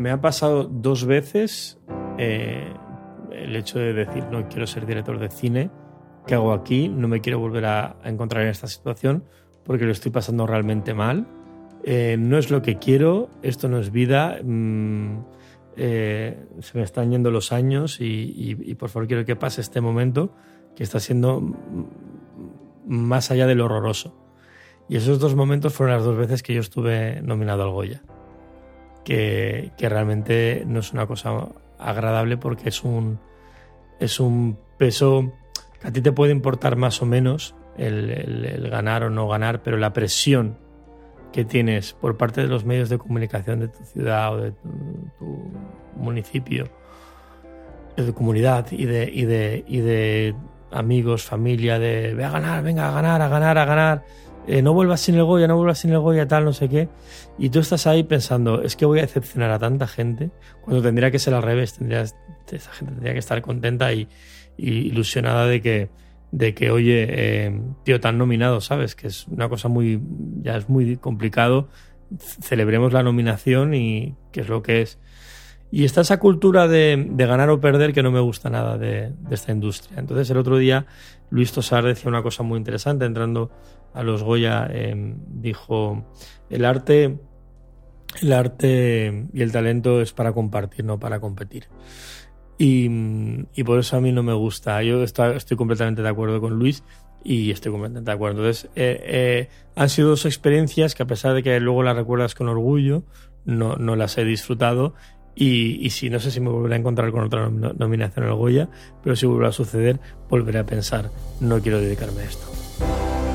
me ha pasado dos veces eh, el hecho de decir no quiero ser director de cine, ¿qué hago aquí? No me quiero volver a, encontrar en esta situación porque lo estoy pasando realmente mal. Eh, no es lo que quiero, esto no es vida, mm, eh, se me están yendo los años y, por favor quiero que pase este momento que está siendo más allá del horroroso. Y esos dos momentos fueron las dos veces que yo estuve nominado al Goya. Que, que realmente no es una cosa agradable porque es un, es un peso que a ti te puede importar más o menos el, ganar o no ganar, pero la presión que tienes por parte de los medios de comunicación de tu ciudad o de tu, municipio, de tu comunidad y de, y de, y de amigos, familia, de ve a ganar, venga a ganar, a ganar, a ganar, eh, no vuelvas sin el Goya, no vuelvas sin el Goya, tal, no sé qué. Y tú estás ahí pensando, es que voy a decepcionar a tanta gente, cuando tendría que ser al revés, tendrías, esa gente tendría que estar contenta y, ilusionada de que, de que oye, eh, tío, tan nominado, ¿sabes? Que es una cosa muy, ya es muy complicado. Celebremos la nominación y qué es lo que es. Y está esa cultura de, ganar o perder que no me gusta nada de, esta industria. Entonces el otro día Luis Tosar decía una cosa muy interesante entrando a los Goya, em, dijo, el arte, el arte y el talento es para compartir, no para competir. Y, por eso a mí no me gusta. Yo estoy, completamente de acuerdo con Luis y estoy completamente de acuerdo. Entonces, eh, eh, han sido dos experiencias que a pesar de que luego las recuerdas con orgullo, no, no las he disfrutado y, y si no sé si me volveré a encontrar con otra nominación al Goya, pero si vuelve a suceder, volveré a pensar, no quiero dedicarme a esto.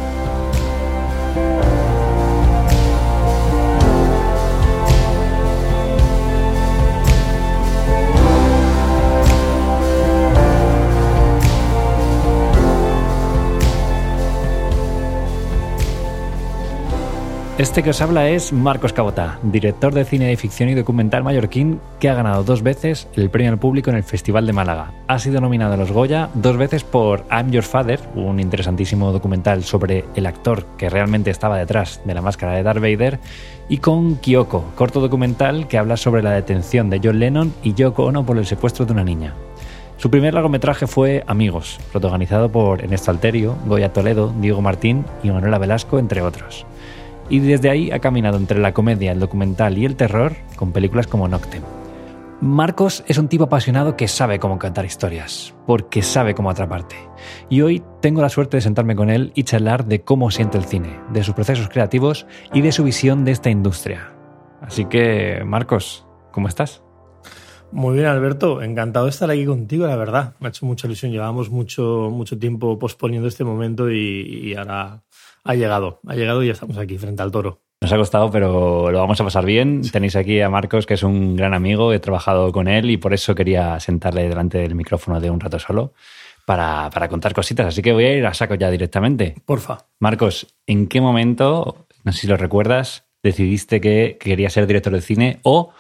Este que os habla es Marcos Cabotá, director de cine de ficción y documental mallorquín que ha ganado dos veces el premio al público en el Festival de Málaga. Ha sido nominado a los Goya dos veces por I'm Your Father, un interesantísimo documental sobre el actor que realmente estaba detrás de la máscara de Darth Vader, y con Kyoko, corto documental que habla sobre la detención de John Lennon y Yoko Ono por el secuestro de una niña. Su primer largometraje fue Amigos, protagonizado por Ernesto Alterio, Goya Toledo, Diego Martín y Manuela Velasco, entre otros y desde ahí ha caminado entre la comedia, el documental y el terror con películas como Noctem. Marcos es un tipo apasionado que sabe cómo cantar historias, porque sabe cómo atraparte. Y hoy tengo la suerte de sentarme con él y charlar de cómo siente el cine, de sus procesos creativos y de su visión de esta industria. Así que, Marcos, ¿cómo estás? Muy bien, Alberto. Encantado de estar aquí contigo, la verdad. Me ha hecho mucha ilusión. Llevamos mucho, mucho tiempo posponiendo este momento y ahora ha llegado, ha llegado y ya estamos aquí frente al toro. Nos ha costado, pero lo vamos a pasar bien. Tenéis aquí a Marcos, que es un gran amigo, he trabajado con él y por eso quería sentarle delante del micrófono de un rato solo para, contar cositas. Así que voy a ir a saco ya directamente. Porfa. Marcos, ¿en qué momento, no sé si lo recuerdas, decidiste que querías ser director de cine o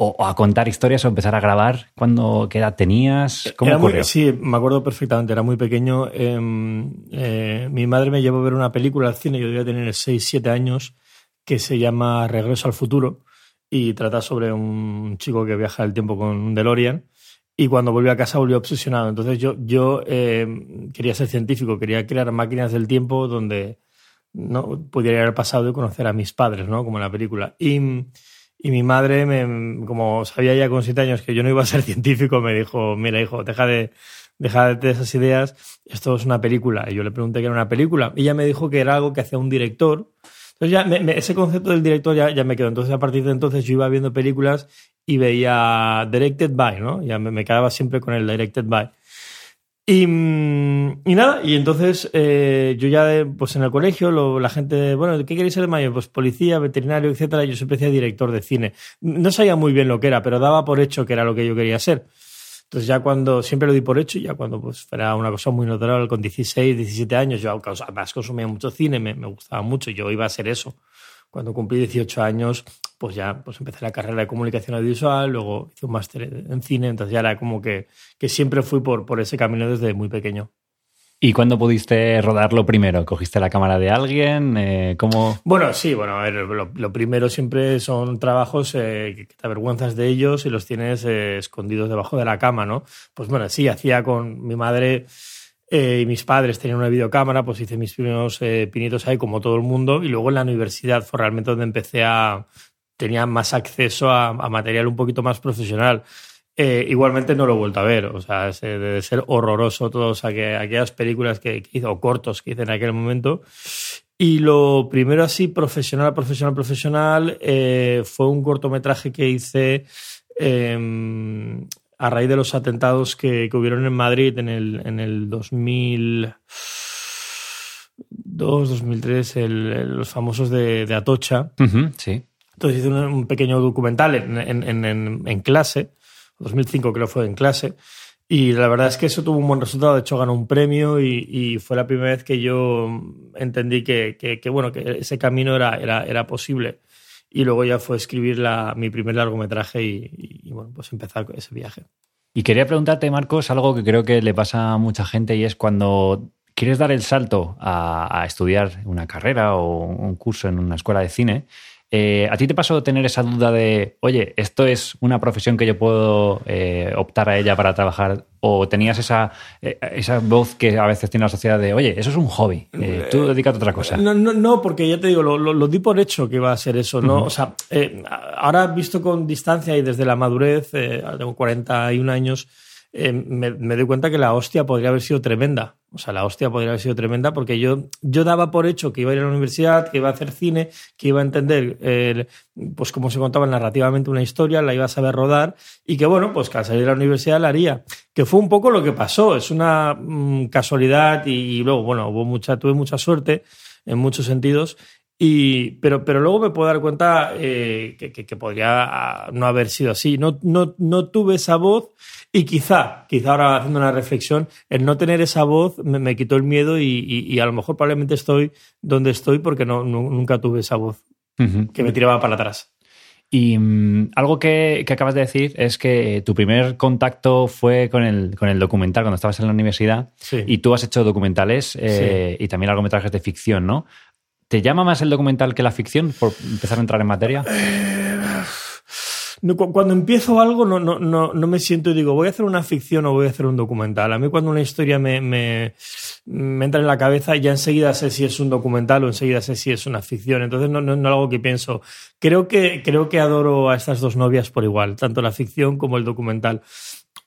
o, a contar historias o empezar a grabar? ¿Cuándo, ¿Qué edad tenías? ¿Cómo ocurrió? sí, me acuerdo perfectamente, era muy pequeño. Em, eh, mi madre me llevó a ver una película al cine, yo debía tener 6, 7 años, que se llama Regreso al futuro y trata sobre un chico que viaja el tiempo con un DeLorean y cuando volvió a casa volvió obsesionado. Entonces yo, yo em, quería ser científico, quería crear máquinas del tiempo donde no pudiera ir al pasado y conocer a mis padres, ¿no? Como en la película. Y y mi madre, me, como sabía ya con siete años que yo no iba a ser científico, me dijo, mira hijo, deja de, deja de esas ideas, esto es una película. Y yo le pregunté qué era una película. Y ella me dijo que era algo que hacía un director. Entonces ya ese concepto del director ya, ya me quedó. Entonces a partir de entonces yo iba viendo películas y veía Directed By, ¿no? Ya me, me quedaba siempre con el Directed By. Y, y, nada, y entonces eh, yo ya pues en el colegio, la gente, bueno, ¿qué queréis ser de mayor? Pues policía, veterinario, etcétera. Yo siempre decía director de cine. No sabía muy bien lo que era, pero daba por hecho que era lo que yo quería ser. Entonces ya cuando, siempre lo di por hecho, ya cuando pues era una cosa muy natural, con 16, 17 años, yo además consumía mucho cine, me, me gustaba mucho, yo iba a ser eso cuando cumplí 18 años, pues ya pues empecé la carrera de comunicación audiovisual, luego hice un máster en cine, entonces ya era como que, que siempre fui por, por ese camino desde muy pequeño. ¿Y cuándo pudiste rodarlo primero? ¿Cogiste la cámara de alguien? Eh, ¿Cómo? Bueno, sí, bueno, a ver, lo, primero siempre son trabajos eh, que te avergüenzas de ellos y los tienes eh, escondidos debajo de la cama, ¿no? Pues bueno, sí, hacía con mi madre y mis padres tenían una videocámara, pues hice mis primeros pinitos ahí como todo el mundo y luego en la universidad fue realmente donde empecé a... tenía más acceso a material un poquito más profesional. Eh, igualmente no lo he vuelto a ver, o sea, debe ser horroroso todas aquellas películas que, hizo, o cortos que hice en aquel momento. Y lo primero así, profesional, profesional, profesional, eh, fue un cortometraje que hice em, a raíz de los atentados que, hubieron en Madrid en el, en el 2002, 2003, los famosos de, Atocha. sí. Entonces hice un, pequeño documental en clase 2005 creo fue en clase. Y la verdad es que eso tuvo un buen resultado, de hecho ganó un premio y, fue la primera vez que yo entendí que, que, bueno, que ese camino era, era, era, posible. Y luego ya fue escribir la, mi primer largometraje y, y, bueno, pues empezar ese viaje. Y quería preguntarte, Marcos, algo que creo que le pasa a mucha gente y es cuando quieres dar el salto a, a estudiar una carrera o un curso en una escuela de cine, eh, ¿A ti te pasó tener esa duda de, oye, esto es una profesión que yo puedo eh, optar a ella para trabajar? ¿O tenías esa, eh, esa voz que a veces tiene la sociedad de, oye, eso es un hobby, tú dedícate a otra cosa? No, no, no, porque ya te digo, lo, di por hecho que iba a ser eso, ¿no? O sea, ahora visto con distancia y desde la madurez, tengo 41 años, eh, me, doy cuenta que la hostia podría haber sido tremenda. O sea, la hostia podría haber sido tremenda porque yo, yo daba por hecho que iba a ir a la universidad, que iba a hacer cine, que iba a entender, pues cómo se contaba narrativamente una historia, la iba a saber rodar y que, bueno, pues que al salir de la universidad la haría. Que fue un poco lo que pasó. Es una mm, casualidad y, luego, bueno, hubo mucha, tuve mucha suerte en muchos sentidos y, pero, pero luego me puedo dar cuenta eh, que, que, podría ah, no haber sido así. No, no, no tuve esa voz y quizá, quizá ahora haciendo una reflexión, el no tener esa voz me, quitó el miedo y, y, a lo mejor probablemente estoy donde estoy porque no, nunca tuve esa voz que me tiraba para atrás. Y mm, algo que, que, acabas de decir es que tu primer contacto fue con el, con el documental cuando estabas en la universidad y tú has hecho documentales eh, y también largometrajes de ficción, ¿no? ¿Te llama más el documental que la ficción, por empezar a entrar en materia? Cuando empiezo algo no, no, no, no, me siento y digo, voy a hacer una ficción o voy a hacer un documental. A mí cuando una historia me, me, me entra en la cabeza, ya enseguida sé si es un documental o enseguida sé si es una ficción. Entonces no, no, no algo que pienso. Creo que, creo que adoro a estas dos novias por igual, tanto la ficción como el documental.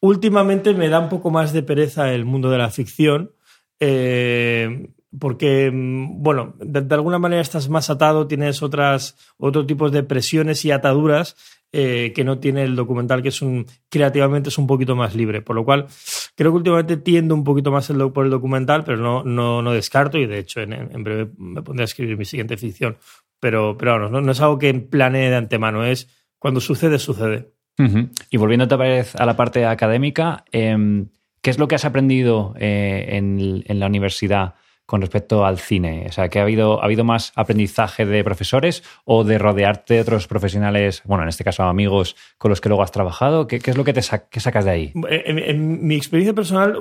Últimamente me da un poco más de pereza el mundo de la ficción. Eh, porque, mm, bueno, de, alguna manera estás más atado, tienes otras, otro tipos de presiones y ataduras eh, que no tiene el documental, que es un, creativamente es un poquito más libre. Por lo cual, creo que últimamente tiendo un poquito más el, por el documental, pero no, no, no descarto y de hecho en, breve me pondré a escribir mi siguiente ficción. Pero, pero no, no, es algo que planee de antemano, es cuando sucede, sucede. Y volviendo otra vez a la parte académica, em, ¿qué es lo que has aprendido eh, en la universidad? Con respecto al cine? O sea, que ha habido, ha habido más aprendizaje de profesores o de rodearte de otros profesionales, bueno, en este caso amigos con los que luego has trabajado. ¿Qué, es lo que te sacas de ahí? En, mi experiencia personal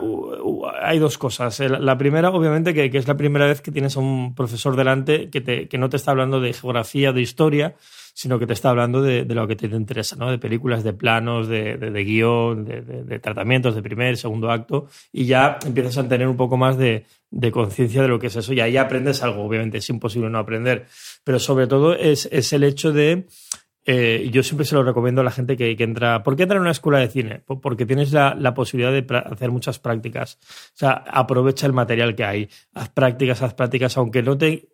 hay dos cosas. La primera, obviamente, que, es la primera vez que tienes a un profesor delante que, te, que no te está hablando de geografía, de historia, sino que te está hablando de, lo que te interesa, ¿no? De películas, de planos, de, de guion, de, tratamientos de primer, segundo acto, y ya empiezas a tener un poco más de, conciencia de lo que es eso, y ahí aprendes algo, obviamente es imposible no aprender, pero sobre todo es, es el hecho de eh, yo siempre se lo recomiendo a la gente que, entra. ¿Por qué entra en una escuela de cine? Porque tienes la, posibilidad de hacer muchas prácticas. O sea, aprovecha el material que hay. Haz prácticas, haz prácticas, aunque no te.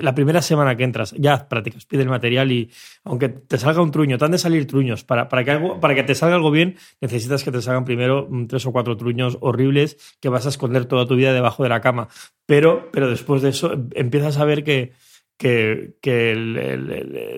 La primera semana que entras, ya haz prácticas, pide el material y aunque te salga un truño, te han de salir truños. Para, para, que algo, para que te salga algo bien, necesitas que te salgan primero mm, tres o cuatro truños horribles que vas a esconder toda tu vida debajo de la cama. Pero, pero después de eso empiezas a ver que, que,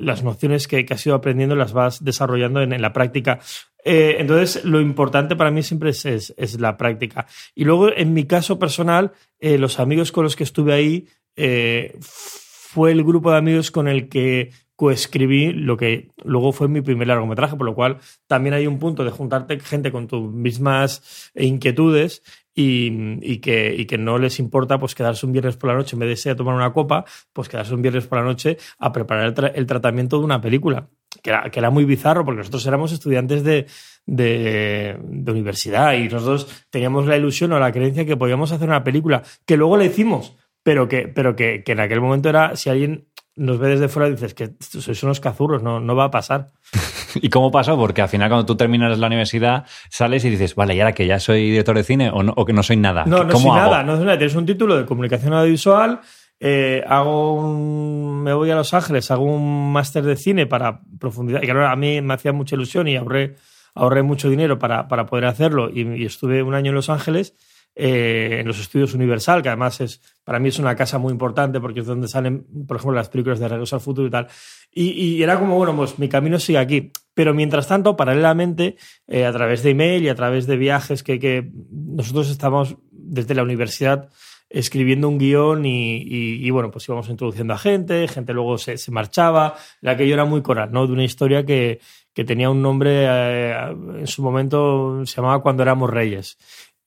las nociones que, has ido aprendiendo las vas desarrollando en, la práctica. Eh, entonces, lo importante para mí siempre es, la práctica. Y luego, en mi caso personal, eh, los amigos con los que estuve ahí eh, fue el grupo de amigos con el que coescribí lo que luego fue mi primer largometraje, por lo cual también hay un punto de juntarte gente con tus mismas inquietudes y, que, no les importa pues quedarse un viernes por la noche en vez de irse a tomar una copa, pues quedarse un viernes por la noche a preparar el, tratamiento de una película. Que era, que era, muy bizarro porque nosotros éramos estudiantes de, de, universidad y nosotros teníamos la ilusión o la creencia que podíamos hacer una película que luego la hicimos, pero que, pero que, que en aquel momento era, si alguien nos ve desde fuera y dices que sois unos cazurros, no, no va a pasar. ¿Y cómo pasó? Porque al final cuando tú terminas la universidad sales y dices, vale, ¿y ahora que ya soy director de cine o, no, o que no soy nada? No, no soy nada, no soy nada. Tienes un título de comunicación audiovisual, eh, hago un, me voy a Los Ángeles, hago un máster de cine para profundizar. Y claro, a mí me hacía mucha ilusión y ahorré, ahorré mucho dinero para, para poder hacerlo. y estuve un año en Los Ángeles eh, en los estudios Universal, que además es para mí es una casa muy importante porque es donde salen, por ejemplo, las películas de Regreso al Futuro y tal. Y, era como, bueno, pues mi camino sigue aquí. Pero mientras tanto, paralelamente, eh, a través de email y a través de viajes que, que nosotros estamos desde la universidad escribiendo un guion y, bueno, pues íbamos introduciendo a gente, gente luego se, se, marchaba, la que yo era muy coral, ¿no? De una historia que, que tenía un nombre, eh, en su momento se llamaba Cuando éramos reyes.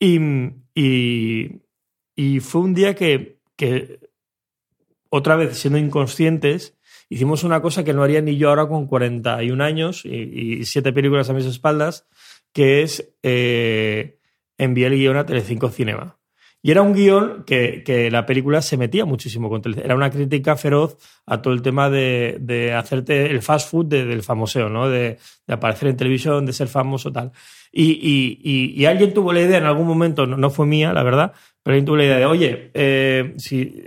Y, y, fue un día que, que, otra vez siendo inconscientes, hicimos una cosa que no haría ni yo ahora con 41 años y, siete películas a mis espaldas, que es eh, enviar el guion a Telecinco Cinema. Y era un guion que, que, la película se metía muchísimo con Era una crítica feroz a todo el tema de, de hacerte el fast food del famoseo, ¿no? De, de, aparecer en televisión, de ser famoso, tal. Y, y, alguien tuvo la idea en algún momento, no, fue mía, la verdad, pero alguien tuvo la idea de, oye, eh, si,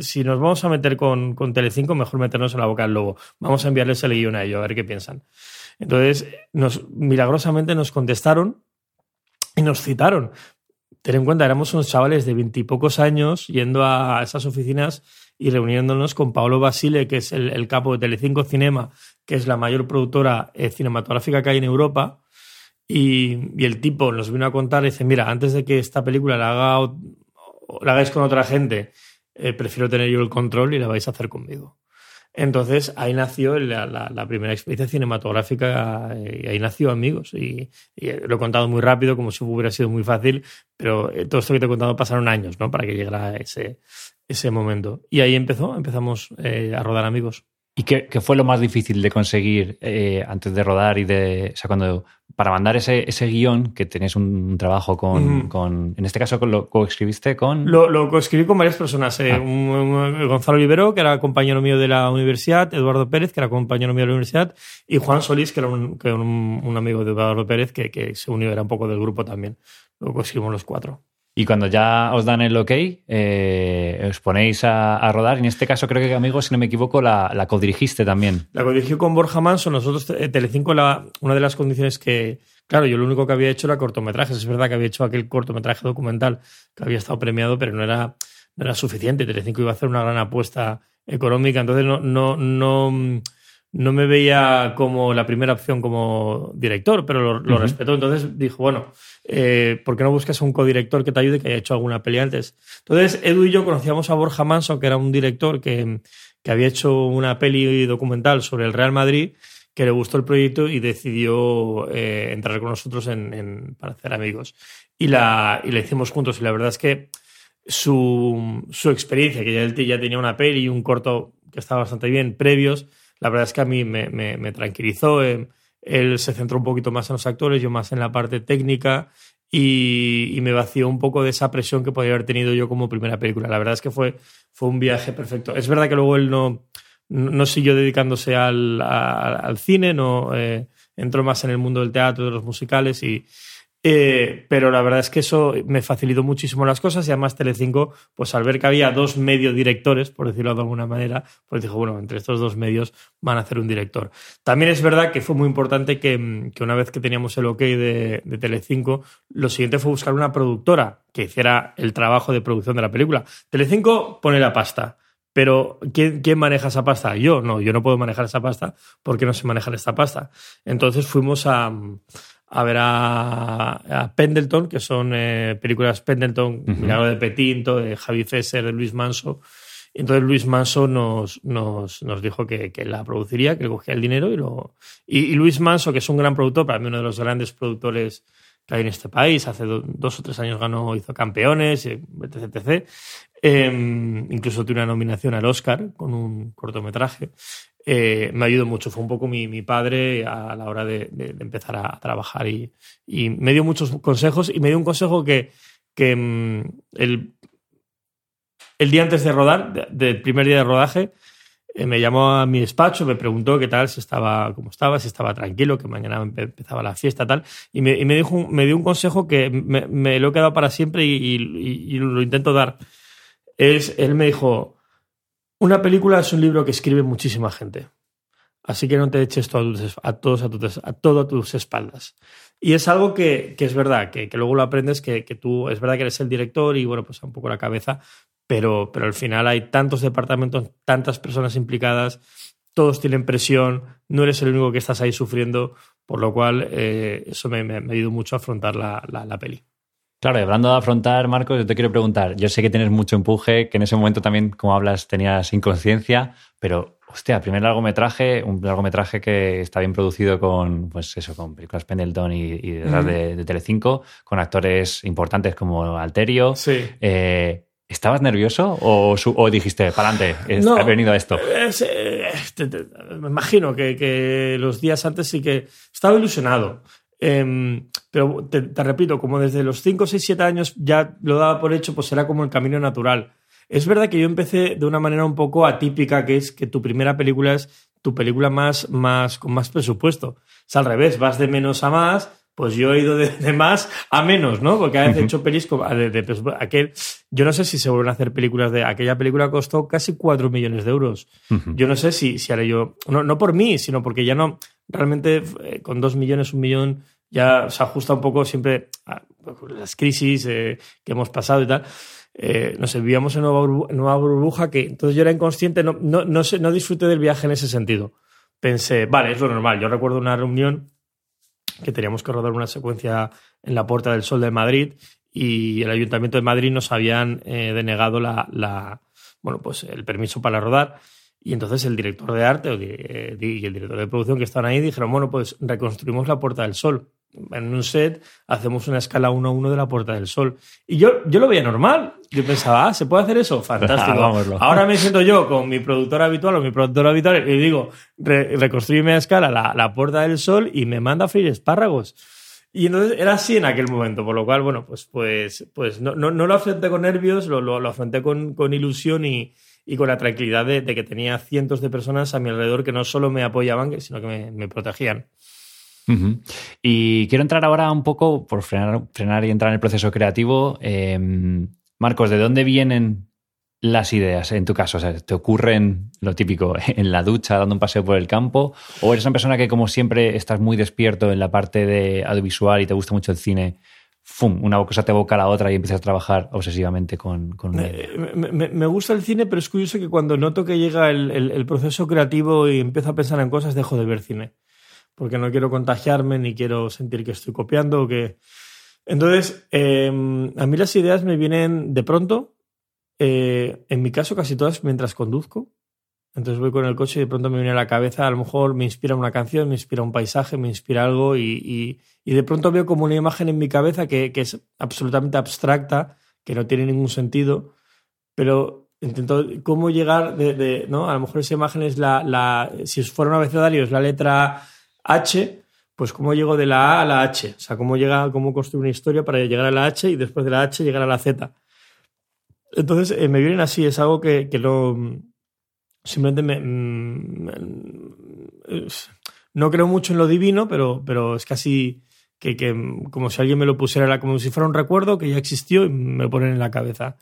si, nos vamos a meter con, con Telecinco, mejor meternos en la boca del lobo. Vamos a enviarles el guion a ellos, a ver qué piensan. Entonces, nos, milagrosamente nos contestaron y nos citaron. Ten en cuenta, éramos unos chavales de veintipocos años yendo a esas oficinas y reuniéndonos con Paolo Basile, que es el, capo de Telecinco Cinema, que es la mayor productora eh, cinematográfica que hay en Europa y, el tipo nos vino a contar y dice, mira, antes de que esta película la, haga, la hagáis con otra gente, eh, prefiero tener yo el control y la vais a hacer conmigo. Entonces ahí nació la, primera experiencia cinematográfica eh, y ahí nació Amigos. Y, lo he contado muy rápido, como si hubiera sido muy fácil, pero eh, todo esto que te he contado pasaron años ¿no? para que llegara ese, ese momento. Y ahí empezó, empezamos a rodar Amigos. ¿Y qué, fue lo más difícil de conseguir antes de rodar y de, o sea, cuando para mandar ese, ese guion, que tenéis un trabajo con, con en este caso lo coescribiste con... Lo, lo coescribí con varias personas. Eh, ah. Gonzalo Olivero, que era compañero mío de la universidad, Eduardo Pérez, que era compañero mío de la universidad, y Juan Solís, que era un, que un, un amigo de Eduardo Pérez, que, que se unió, era un poco del grupo también. Lo coescribimos los cuatro. Y cuando ya os dan el ok, eh, os ponéis a, rodar. En este caso, creo que, amigos, si no me equivoco, la, la codirigiste también. La codirigí con Borja Manso. Nosotros, eh, Telecinco, la, una de las condiciones que. Claro, yo lo único que había hecho era cortometrajes. Es verdad que había hecho aquel cortometraje documental que había estado premiado, pero no era, no era suficiente. Telecinco iba a hacer una gran apuesta económica. Entonces, no, no, no no me veía como la primera opción como director, pero lo, respetó. Entonces dijo, bueno, eh, ¿por qué no buscas un codirector que te ayude, que haya hecho alguna peli antes? Entonces, Edu y yo conocíamos a Borja Manso, que era un director que, había hecho una peli documental sobre el Real Madrid, que le gustó el proyecto y decidió eh, entrar con nosotros en, para hacer amigos. Y la, y la hicimos juntos. Y la verdad es que su, su experiencia, que ya él ya tenía una peli y un corto que estaba bastante bien previos, la verdad es que a mí me, tranquilizó. Eh, él se centró un poquito más en los actores, yo más en la parte técnica y, me vació un poco de esa presión que podía haber tenido yo como primera película. La verdad es que fue, fue un viaje perfecto. Es verdad que luego él no, no siguió dedicándose al, al cine, no eh, entró más en el mundo del teatro, de los musicales y, eh, pero la verdad es que eso me facilitó muchísimo las cosas y además Telecinco, pues al ver que había dos medio directores, por decirlo de alguna manera, pues dijo, bueno, entre estos dos medios van a hacer un director. También es verdad que fue muy importante que, una vez que teníamos el ok de, de Telecinco, lo siguiente fue buscar una productora que hiciera el trabajo de producción de la película. Telecinco pone la pasta. Pero ¿quién, ¿quién, maneja esa pasta? Yo, no, yo no puedo manejar esa pasta porque no sé manejar esta pasta. Entonces fuimos a, a ver a, Pendleton, que son eh, películas Pendleton, Milagro de Petinto, de Javi Fesser, de Luis Manso. entonces Luis Manso nos, nos, nos dijo que, que, la produciría, que le cogía el dinero y lo. Y, Luis Manso, que es un gran productor, para mí uno de los grandes productores que hay en este país, hace dos o tres años ganó, hizo campeones, etc. etc. Em, incluso tuve una nominación al Oscar con un cortometraje. Eh, me ayudó mucho, fue un poco mi, mi padre a la hora de, empezar a, trabajar y, me dio muchos consejos y me dio un consejo que, que mm, el, el día antes de rodar, del primer día de rodaje, eh, me llamó a mi despacho, me preguntó qué tal, si estaba, cómo estaba, si estaba tranquilo, que mañana empezaba la fiesta, tal, y me, y me, dijo, me dio un consejo que me, lo he quedado para siempre y, y, y lo intento dar. Es, él me dijo, una película es un libro que escribe muchísima gente. Así que no te eches todo a, todos a, tus, a, todo a tus espaldas. Y es algo que, que es verdad, que, que, luego lo aprendes, que, que, tú, es verdad que eres el director y bueno, pues un poco la cabeza, pero, pero al final hay tantos departamentos, tantas personas implicadas, todos tienen presión, no eres el único que estás ahí sufriendo, por lo cual eh, eso me, me, me, mucho a afrontar la, la, la peli. Claro, hablando de afrontar, Marcos, yo te quiero preguntar, yo sé que tienes mucho empuje, que en ese momento también, como hablas, tenías inconsciencia, pero, hostia, primer largometraje, un largometraje que está bien producido con, pues eso, con películas Pendleton y, y detrás mm. de, de, Telecinco, con actores importantes como Alterio. Sí. Eh, ¿Estabas nervioso o, o dijiste, para adelante, no, he venido a esto? Es, eh, te, te, me imagino que, que, los días antes sí que estaba ilusionado. Eh, pero te, te, repito, como desde los 5, 6, 7 años ya lo daba por hecho, pues era como el camino natural. Es verdad que yo empecé de una manera un poco atípica, que es que tu primera película es tu película más, más con más presupuesto. Es al revés, vas de menos a más, pues yo he ido de, de más a menos, ¿no? Porque a veces uh -huh. he hecho pelis de, de, de, aquel, yo no sé si se vuelven a hacer películas de aquella película costó casi 4 millones de euros. Uh -huh. Yo no sé si, si haré yo, no, no por mí, sino porque ya no, realmente eh, con 2 millones, un millón, ya se ajusta un poco siempre a las crisis eh, que hemos pasado y tal. Eh, no sé, vivíamos en nueva, burbuja, nueva burbuja que entonces yo era inconsciente, no, no, no, sé, no disfruté del viaje en ese sentido. Pensé, vale, es lo normal. Yo recuerdo una reunión que teníamos que rodar una secuencia en la Puerta del Sol de Madrid y el Ayuntamiento de Madrid nos habían eh, denegado la, la, bueno, pues el permiso para rodar. Y entonces el director de arte y el director de producción que estaban ahí dijeron, bueno, pues reconstruimos la Puerta del Sol en un set hacemos una escala 1 a 1 de la Puerta del Sol. Y yo, yo lo veía normal. Yo pensaba, ah, ¿se puede hacer eso? Fantástico. Ahora me siento yo con mi productor habitual o mi productor habitual y digo, re, reconstruirme a escala la, la, Puerta del Sol y me manda a freír espárragos. Y entonces era así en aquel momento, por lo cual, bueno, pues, pues, pues no, no, no lo afronté con nervios, lo, lo, lo afronté con, con ilusión y, y, con la tranquilidad de, que tenía cientos de personas a mi alrededor que no solo me apoyaban, sino que me, protegían. Y quiero entrar ahora un poco, por frenar, frenar y entrar en el proceso creativo. Eh, Marcos, ¿de dónde vienen las ideas en tu caso? O sea, ¿Te ocurren lo típico en la ducha, dando un paseo por el campo? ¿O eres una persona que, como siempre, estás muy despierto en la parte de audiovisual y te gusta mucho el cine? ¡Fum! Una cosa te evoca a la otra y empiezas a trabajar obsesivamente con, con me, me, gusta el cine, pero es curioso que cuando noto que llega el, el, proceso creativo y empiezo a pensar en cosas, dejo de ver cine porque no quiero contagiarme ni quiero sentir que estoy copiando o que... Entonces, eh, a mí las ideas me vienen de pronto, eh, en mi caso casi todas mientras conduzco. Entonces voy con el coche y de pronto me viene a la cabeza, a lo mejor me inspira una canción, me inspira un paisaje, me inspira algo y, y, y de pronto veo como una imagen en mi cabeza que, que, es absolutamente abstracta, que no tiene ningún sentido, pero intento cómo llegar de, ¿no? A lo mejor esa imagen es la, la si fuera un abecedario es la letra H, pues cómo llego de la A a la H. O sea, cómo, llega, cómo construir una historia para llegar a la H y después de la H llegar a la Z. Entonces, eh, me vienen así, es algo que, que no. Simplemente me, me, No creo mucho en lo divino, pero, pero es casi que, que, como si alguien me lo pusiera, como si fuera un recuerdo que ya existió y me lo ponen en la cabeza.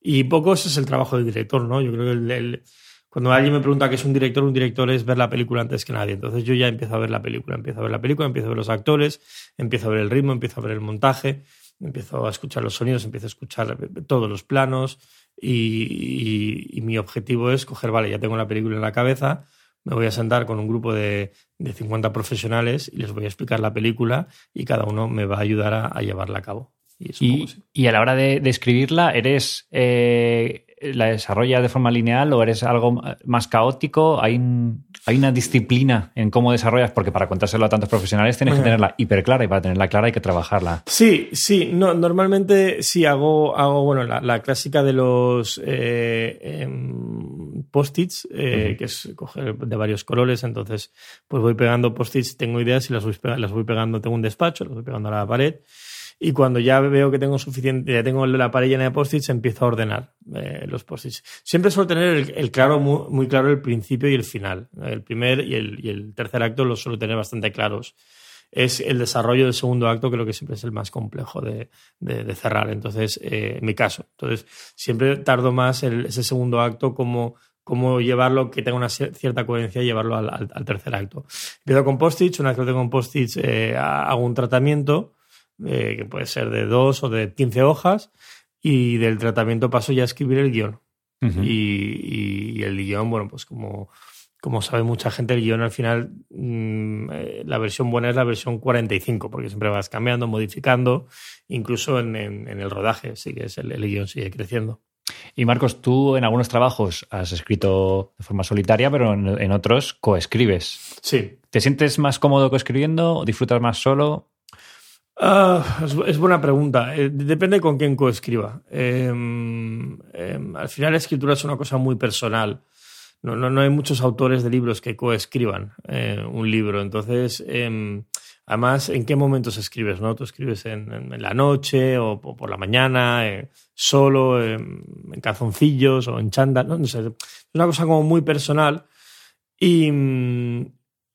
Y poco ese es el trabajo del director, ¿no? Yo creo que el, el cuando alguien me pregunta qué es un director, un director es ver la película antes que nadie. Entonces yo ya empiezo a ver la película, empiezo a ver la película, empiezo a ver los actores, empiezo a ver el ritmo, empiezo a ver el montaje, empiezo a escuchar los sonidos, empiezo a escuchar todos los planos y, y, y mi objetivo es coger, vale, ya tengo la película en la cabeza, me voy a sentar con un grupo de, de 50 profesionales y les voy a explicar la película y cada uno me va a ayudar a, a llevarla a cabo. Y, y, y, a la hora de, de escribirla, ¿eres eh, la desarrollas de forma lineal o eres algo más caótico? ¿Hay, hay una disciplina en cómo desarrollas? Porque para contárselo a tantos profesionales tienes que tenerla hiper clara y para tenerla clara hay que trabajarla. Sí, sí. No, normalmente sí hago, hago bueno, la, clásica de los eh, em, post-its, eh, que es coger de varios colores. Entonces, pues voy pegando post-its, tengo ideas y las voy, las voy pegando, tengo un despacho, las voy pegando a la pared y cuando ya veo que tengo suficiente, ya tengo la pared llena de post-its, empiezo a ordenar eh, los post-its. Siempre suelo tener el, claro, muy, claro el principio y el final. El primer y el, y el tercer acto los suelo tener bastante claros. Es el desarrollo del segundo acto, creo que siempre es el más complejo de, de, cerrar. Entonces, eh, en mi caso. Entonces, siempre tardo más el, ese segundo acto como cómo llevarlo, que tenga una cierta coherencia y llevarlo al, al, tercer acto. Empiezo con post-its, una vez que lo tengo con post-its, eh, hago un tratamiento eh, que puede ser de dos o de 15 hojas, y del tratamiento paso ya a escribir el guion. y, el guion, bueno, pues como, como sabe mucha gente, el guion al final, mm, eh, la versión buena es la versión 45, porque siempre vas cambiando, modificando, incluso en, el rodaje, sigue el, el guion sigue creciendo. Y Marcos, tú en algunos trabajos has escrito de forma solitaria, pero en, otros coescribes. Sí. ¿Te sientes más cómodo coescribiendo? ¿Disfrutas más solo? Ah, es, buena pregunta. Eh, depende con quién coescriba. Em, em, al final la escritura es una cosa muy personal. No, no, no hay muchos autores de libros que coescriban eh, un libro. Entonces, em, además, ¿en qué momentos escribes? ¿no? ¿Tú escribes en, la noche o, por la mañana, eh, solo, en calzoncillos o en chándal? ¿no? sé. Es una cosa como muy personal. Y,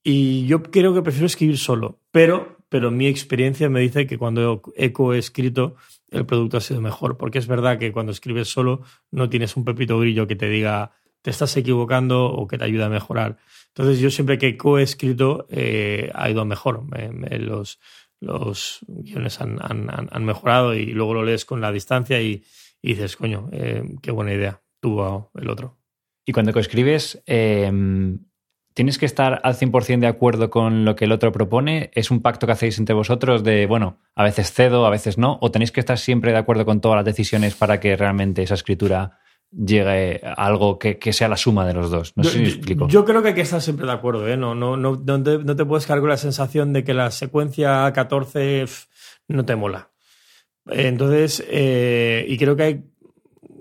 y yo creo que prefiero escribir solo. Pero pero mi experiencia me dice que cuando he coescrito el producto ha sido mejor, porque es verdad que cuando escribes solo no tienes un pepito grillo que te diga te estás equivocando o que te ayuda a mejorar. Entonces yo siempre que he coescrito eh, ha ido mejor, los, los guiones han, han, mejorado y luego lo lees con la distancia y, dices, coño, eh, qué buena idea tuvo el otro. Y cuando coescribes, eh, ¿Tienes que estar al 100% de acuerdo con lo que el otro propone? ¿Es un pacto que hacéis entre vosotros de, bueno, a veces cedo, a veces no? ¿O tenéis que estar siempre de acuerdo con todas las decisiones para que realmente esa escritura llegue a algo que, sea la suma de los dos? No sé si me explico. Yo creo que hay que estar siempre de acuerdo. ¿eh? No, no, no, no, te, no te puedes cargar la sensación de que la secuencia 14 no te mola. Entonces, eh, y creo que hay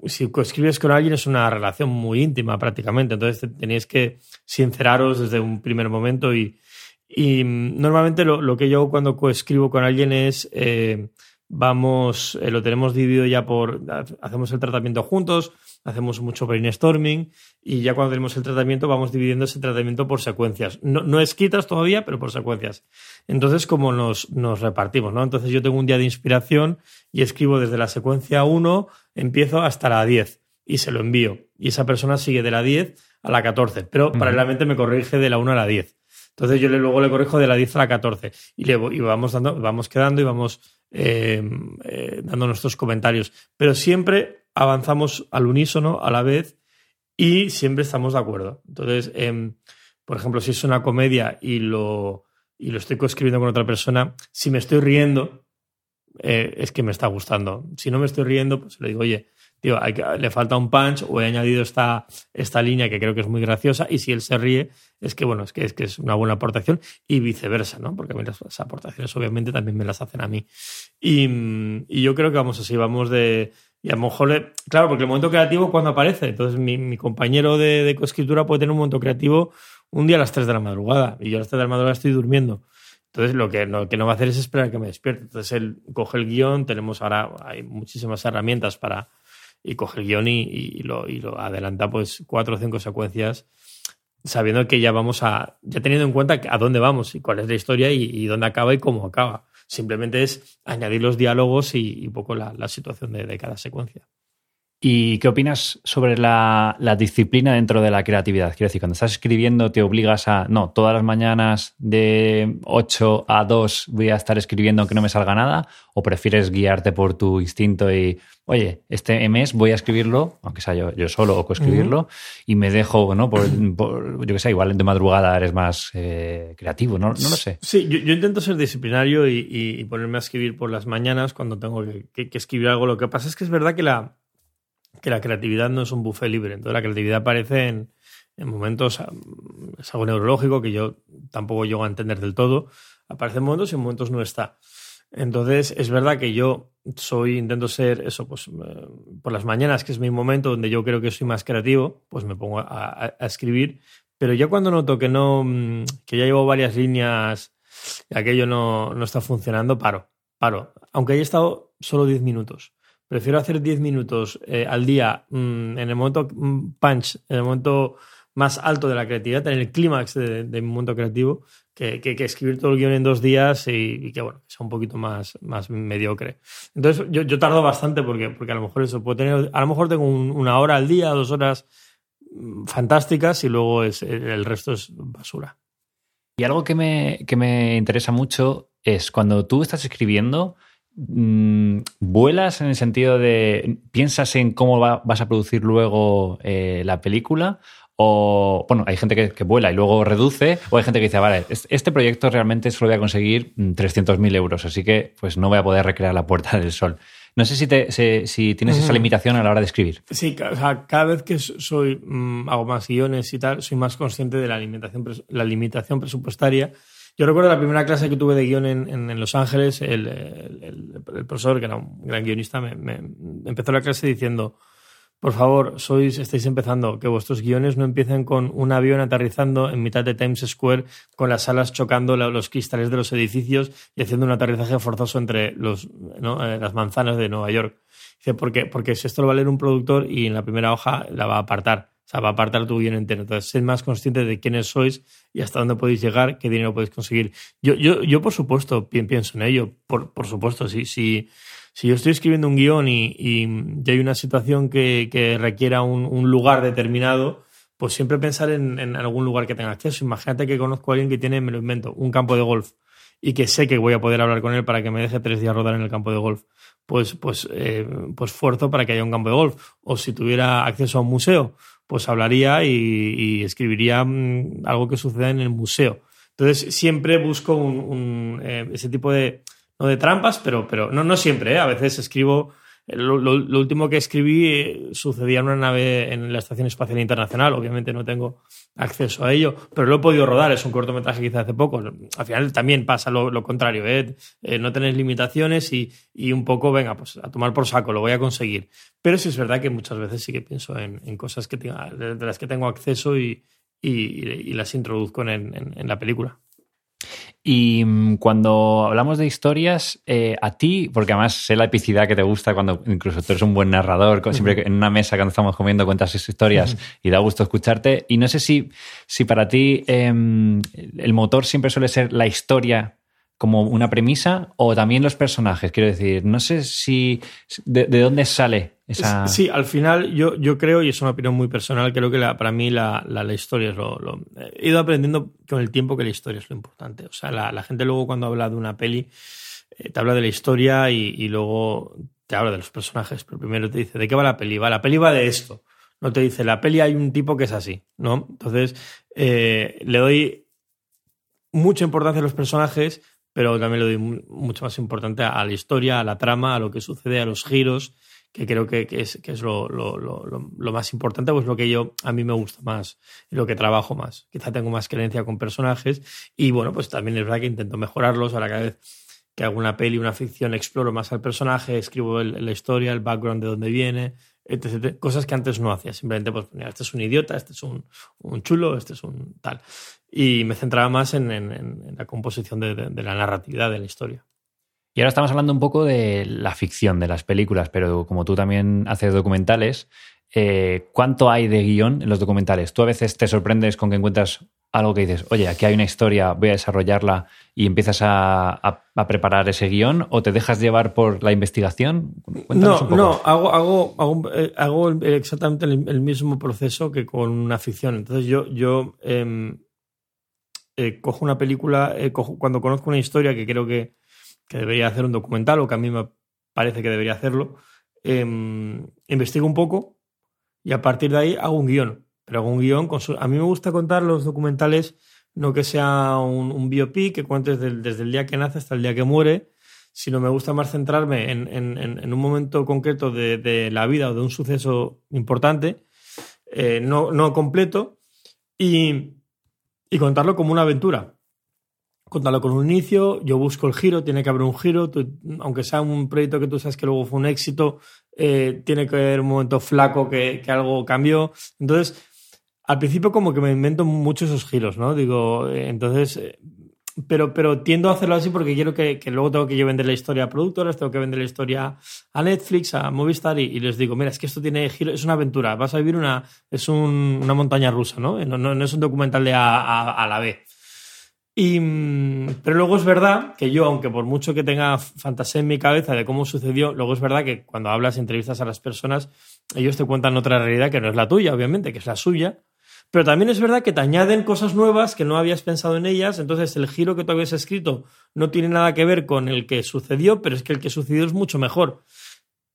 si escribes con alguien es una relación muy íntima prácticamente, entonces tenéis que sinceraros desde un primer momento y, y normalmente lo, lo, que yo hago cuando coescribo con alguien es, eh, vamos, eh, lo tenemos dividido ya por, hacemos el tratamiento juntos, hacemos mucho brainstorming y ya cuando tenemos el tratamiento vamos dividiendo ese tratamiento por secuencias. No, no escritas todavía, pero por secuencias. Entonces, como nos, nos repartimos, ¿no? Entonces yo tengo un día de inspiración y escribo desde la secuencia 1, empiezo hasta la 10 y se lo envío. Y esa persona sigue de la 10 a la 14, pero paralelamente me corrige de la 1 a la 10. Entonces yo le, luego le corrijo de la 10 a la 14 y, le, y vamos, dando, vamos quedando y vamos eh, eh, dando nuestros comentarios. Pero siempre avanzamos al unísono a la vez y siempre estamos de acuerdo. Entonces, em, por ejemplo, si es una comedia y lo, y lo estoy coescribiendo con otra persona, si me estoy riendo, eh, es que me está gustando. Si no me estoy riendo, pues le digo, oye, tío, le falta un punch o he añadido esta, esta línea que creo que es muy graciosa y si él se ríe, es que, bueno, es que es, que es una buena aportación y viceversa, ¿no? Porque las, aportaciones obviamente también me las hacen a mí. Y, y yo creo que vamos así, vamos de y a lo mejor, claro, porque el momento creativo cuando aparece. Entonces, mi, compañero de, coescritura puede tener un momento creativo un día a las 3 de la madrugada y yo a las 3 de la madrugada estoy durmiendo. Entonces, lo que, que no va a hacer es esperar que me despierte. Entonces, él coge el guion, tenemos ahora, hay muchísimas herramientas para, y coge el guion y, lo, y lo adelanta pues cuatro o cinco secuencias sabiendo que ya vamos a, ya teniendo en cuenta a dónde vamos y cuál es la historia y dónde acaba y cómo acaba. Simplemente es añadir los diálogos y, un poco la, situación de, cada secuencia. ¿Y qué opinas sobre la, disciplina dentro de la creatividad? Quiero decir, cuando estás escribiendo te obligas a, no, todas las mañanas de 8 a 2 voy a estar escribiendo aunque no me salga nada, o prefieres guiarte por tu instinto y, oye, este mes voy a escribirlo, aunque sea yo, yo solo o coescribirlo, y me dejo, ¿no? Por, yo qué sé, igual de madrugada eres más eh, creativo, ¿no? no lo sé. Sí, yo, intento ser disciplinario y, ponerme a escribir por las mañanas cuando tengo que, escribir algo. Lo que pasa es que es verdad que la, que la creatividad no es un buffet libre. Entonces la creatividad aparece en, en momentos, es algo neurológico que yo tampoco llego a entender del todo, aparece en momentos y en momentos no está. Entonces, es verdad que yo soy, intento ser eso, pues eh, por las mañanas, que es mi momento donde yo creo que soy más creativo, pues me pongo a, escribir. Pero ya cuando noto que no, mm, que ya llevo varias líneas y aquello no, no está funcionando, paro, paro. Aunque haya estado solo 10 minutos. Prefiero hacer 10 minutos eh, al día mm, en el momento mm, punch, en el momento más alto de la creatividad, en el clímax de, mi mundo creativo, que, que, escribir todo el guion en dos días y, que bueno, sea un poquito más, más mediocre. Entonces yo, yo, tardo bastante porque, porque a lo mejor eso puedo tener, a lo mejor tengo una hora al día, dos horas mm, fantásticas y luego es, el resto es basura. Y algo que me, que me interesa mucho es cuando tú estás escribiendo, mm, ¿vuelas en el sentido de, piensas en cómo vas a producir luego eh, la película? O, bueno, hay gente que, vuela y luego reduce, o hay gente que dice, vale, este proyecto realmente solo voy a conseguir 300.000 mm, euros, así que pues no voy a poder recrear la Puerta del Sol. No sé si, te, si, tienes esa limitación a la hora de escribir. Sí, cada vez que soy mm, hago más guiones y tal, soy más consciente de la limitación, la limitación presupuestaria. Yo recuerdo la primera clase que tuve de guion en, Los Ángeles, el, profesor, que era un gran guionista, me empezó la clase diciendo, por favor, sois, estáis empezando, que vuestros guiones no empiecen con un avión aterrizando en mitad de Times Square con las alas chocando los cristales de los edificios y haciendo un aterrizaje forzoso entre los, eh, las manzanas de Nueva York. Dice, ¿por qué? Porque si esto lo va a leer un productor y en la primera hoja la va a apartar. O sea, va a apartar tu guion entero. Entonces, sed más consciente de quiénes sois y hasta dónde podéis llegar, qué dinero podéis conseguir. Yo, yo, yo por supuesto, pienso en ello. Por, por supuesto, sí, sí si yo estoy escribiendo un guion y, hay una situación que, requiera un, lugar determinado, pues siempre pensar en, algún lugar que tenga acceso. Imagínate que conozco a alguien que tiene, me lo invento, un campo de golf y que sé que voy a poder hablar con él para que me deje tres días rodar en el campo de golf. Pues, pues, eh, pues esfuerzo para que haya un campo de golf. O si tuviera acceso a un museo, pues hablaría y, escribiría mm, algo que suceda en el museo. Entonces siempre busco un, eh, ese tipo de, no de trampas, pero, pero no, no siempre, ¿eh? a veces escribo, lo, último que escribí eh, sucedía en una nave en la Estación Espacial Internacional, obviamente no tengo acceso a ello, pero lo he podido rodar, es un cortometraje que hice hace poco, al final también pasa lo, contrario, ¿eh? no tenéis limitaciones y, un poco, venga, pues a tomar por saco, lo voy a conseguir. Pero sí es verdad que muchas veces sí que pienso en, cosas que de, las que tengo acceso y, las introduzco en la película. Y mm, cuando hablamos de historias, eh, a ti, porque además sé la epicidad que te gusta cuando incluso tú eres un buen narrador, siempre en una mesa cuando estamos comiendo cuentas esas historias y da gusto escucharte. Y no sé si, si para ti em, el motor siempre suele ser la historia como una premisa o también los personajes. Quiero decir, no sé si de, dónde sale esa. Sí, al final yo, yo creo, y es una opinión muy personal, creo que para mí la, la, historia es lo, He ido aprendiendo con el tiempo que la historia es lo importante. O sea, la, gente luego cuando habla de una peli eh, te habla de la historia y, luego te habla de los personajes, pero primero te dice, ¿de qué va la peli? Va, la peli va de esto. No te dice, la peli hay un tipo que es así, ¿no? Entonces, eh, le doy mucha importancia a los personajes pero también le doy mucho más importante a la historia, a la trama, a lo que sucede, a los giros, que creo que, es, que es lo, lo, lo, lo, más importante, pues lo que yo a mí me gusta más lo que trabajo más. Quizá tengo más creencia con personajes y bueno, pues también es verdad que intento mejorarlos. Ahora cada vez que hago una peli, una ficción, exploro más al personaje, escribo la historia, el background de dónde viene, etc, Cosas que antes no hacía. Simplemente, pues, mira, este es un idiota, este es un, un chulo, este es un tal. Y me centraba más en, en, la composición de, de, la narratividad de la historia. Y ahora estamos hablando un poco de la ficción, de las películas, pero como tú también haces documentales, eh, ¿cuánto hay de guion en los documentales? Tú a veces te sorprendes con que encuentras algo que dices, oye, aquí hay una historia, voy a desarrollarla y empiezas a, preparar ese guion o te dejas llevar por la investigación? no, no, hago, hago, hago, eh, exactamente el, mismo proceso que con una ficción. Entonces yo, yo em, eh, cojo una película, cuando conozco una historia que creo que, que, debería hacer un documental o que a mí me parece que debería hacerlo, em, investigo un poco y a partir de ahí hago un guion pero hago un guion. Con A mí me gusta contar los documentales, no que sea un, biopic que cuentes desde el día que nace hasta el día que muere, sino me gusta más centrarme en, un momento concreto de, la vida o de un suceso importante, eh, no, no, completo, y, y contarlo como una aventura contarlo con un inicio, yo busco el giro, tiene que haber un giro, aunque sea un proyecto que tú sabes que luego fue un éxito, eh, tiene que haber un momento flaco que, algo cambió. Entonces, al principio como que me invento mucho esos giros, ¿no? Digo, eh, entonces, eh, pero, pero tiendo a hacerlo así porque quiero que, luego tengo que yo vender la historia a productores, tengo que vender la historia a Netflix, a Movistar y, les digo, mira, es que esto tiene giro, es una aventura, vas a vivir una, es un, una montaña rusa, ¿no? No, es un documental de A a, a la B. Y, mm, pero luego es verdad que yo, aunque por mucho que tenga fantasía en mi cabeza de cómo sucedió, luego es verdad que cuando hablas, entrevistas a las personas, ellos te cuentan otra realidad que no es la tuya, obviamente, que es la suya. Pero también es verdad que te añaden cosas nuevas que no habías pensado en ellas, entonces el giro que tú habías escrito no tiene nada que ver con el que sucedió, pero es que el que sucedió es mucho mejor.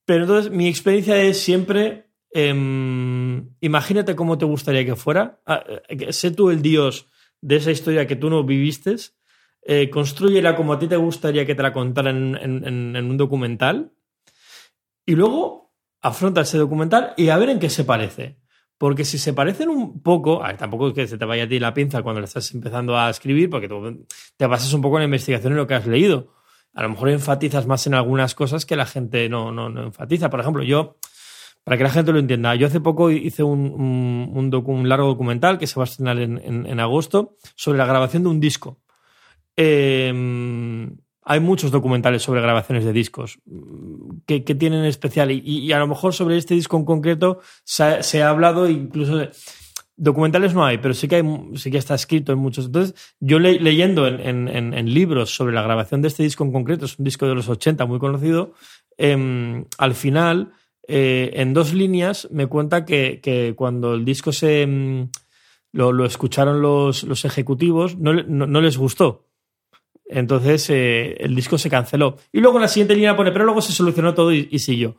Pero entonces mi experiencia es siempre, em, imagínate cómo te gustaría que fuera, ah, eh, sé tú el dios de esa historia que tú no viviste, eh, construyela como a ti te gustaría que te la contaran en, un documental y luego afronta ese documental y a ver en qué se parece. Porque si se parecen un poco, tampoco es que se te vaya a ti la pinza cuando le estás empezando a escribir, porque te basas un poco en la investigación en lo que has leído. A lo mejor enfatizas más en algunas cosas que la gente no, no, no enfatiza. Por ejemplo, yo para que la gente lo entienda, yo hace poco hice un, largo documental que se va a estrenar en, agosto sobre la grabación de un disco. Em, hay muchos documentales sobre grabaciones de discos que, tienen especial. Y, a lo mejor sobre este disco en concreto se ha, hablado incluso de, documentales no hay pero sí que hay sí que está escrito en muchos. Entonces yo leyendo en, libros sobre la grabación de este disco en concreto es un disco de los 80 muy conocido em, al final eh, en dos líneas me cuenta que, cuando el disco se mm, lo, escucharon los, ejecutivos, no, les gustó. Entonces eh, el disco se canceló. Y luego en la siguiente línea pone, pero luego se solucionó todo y, siguió.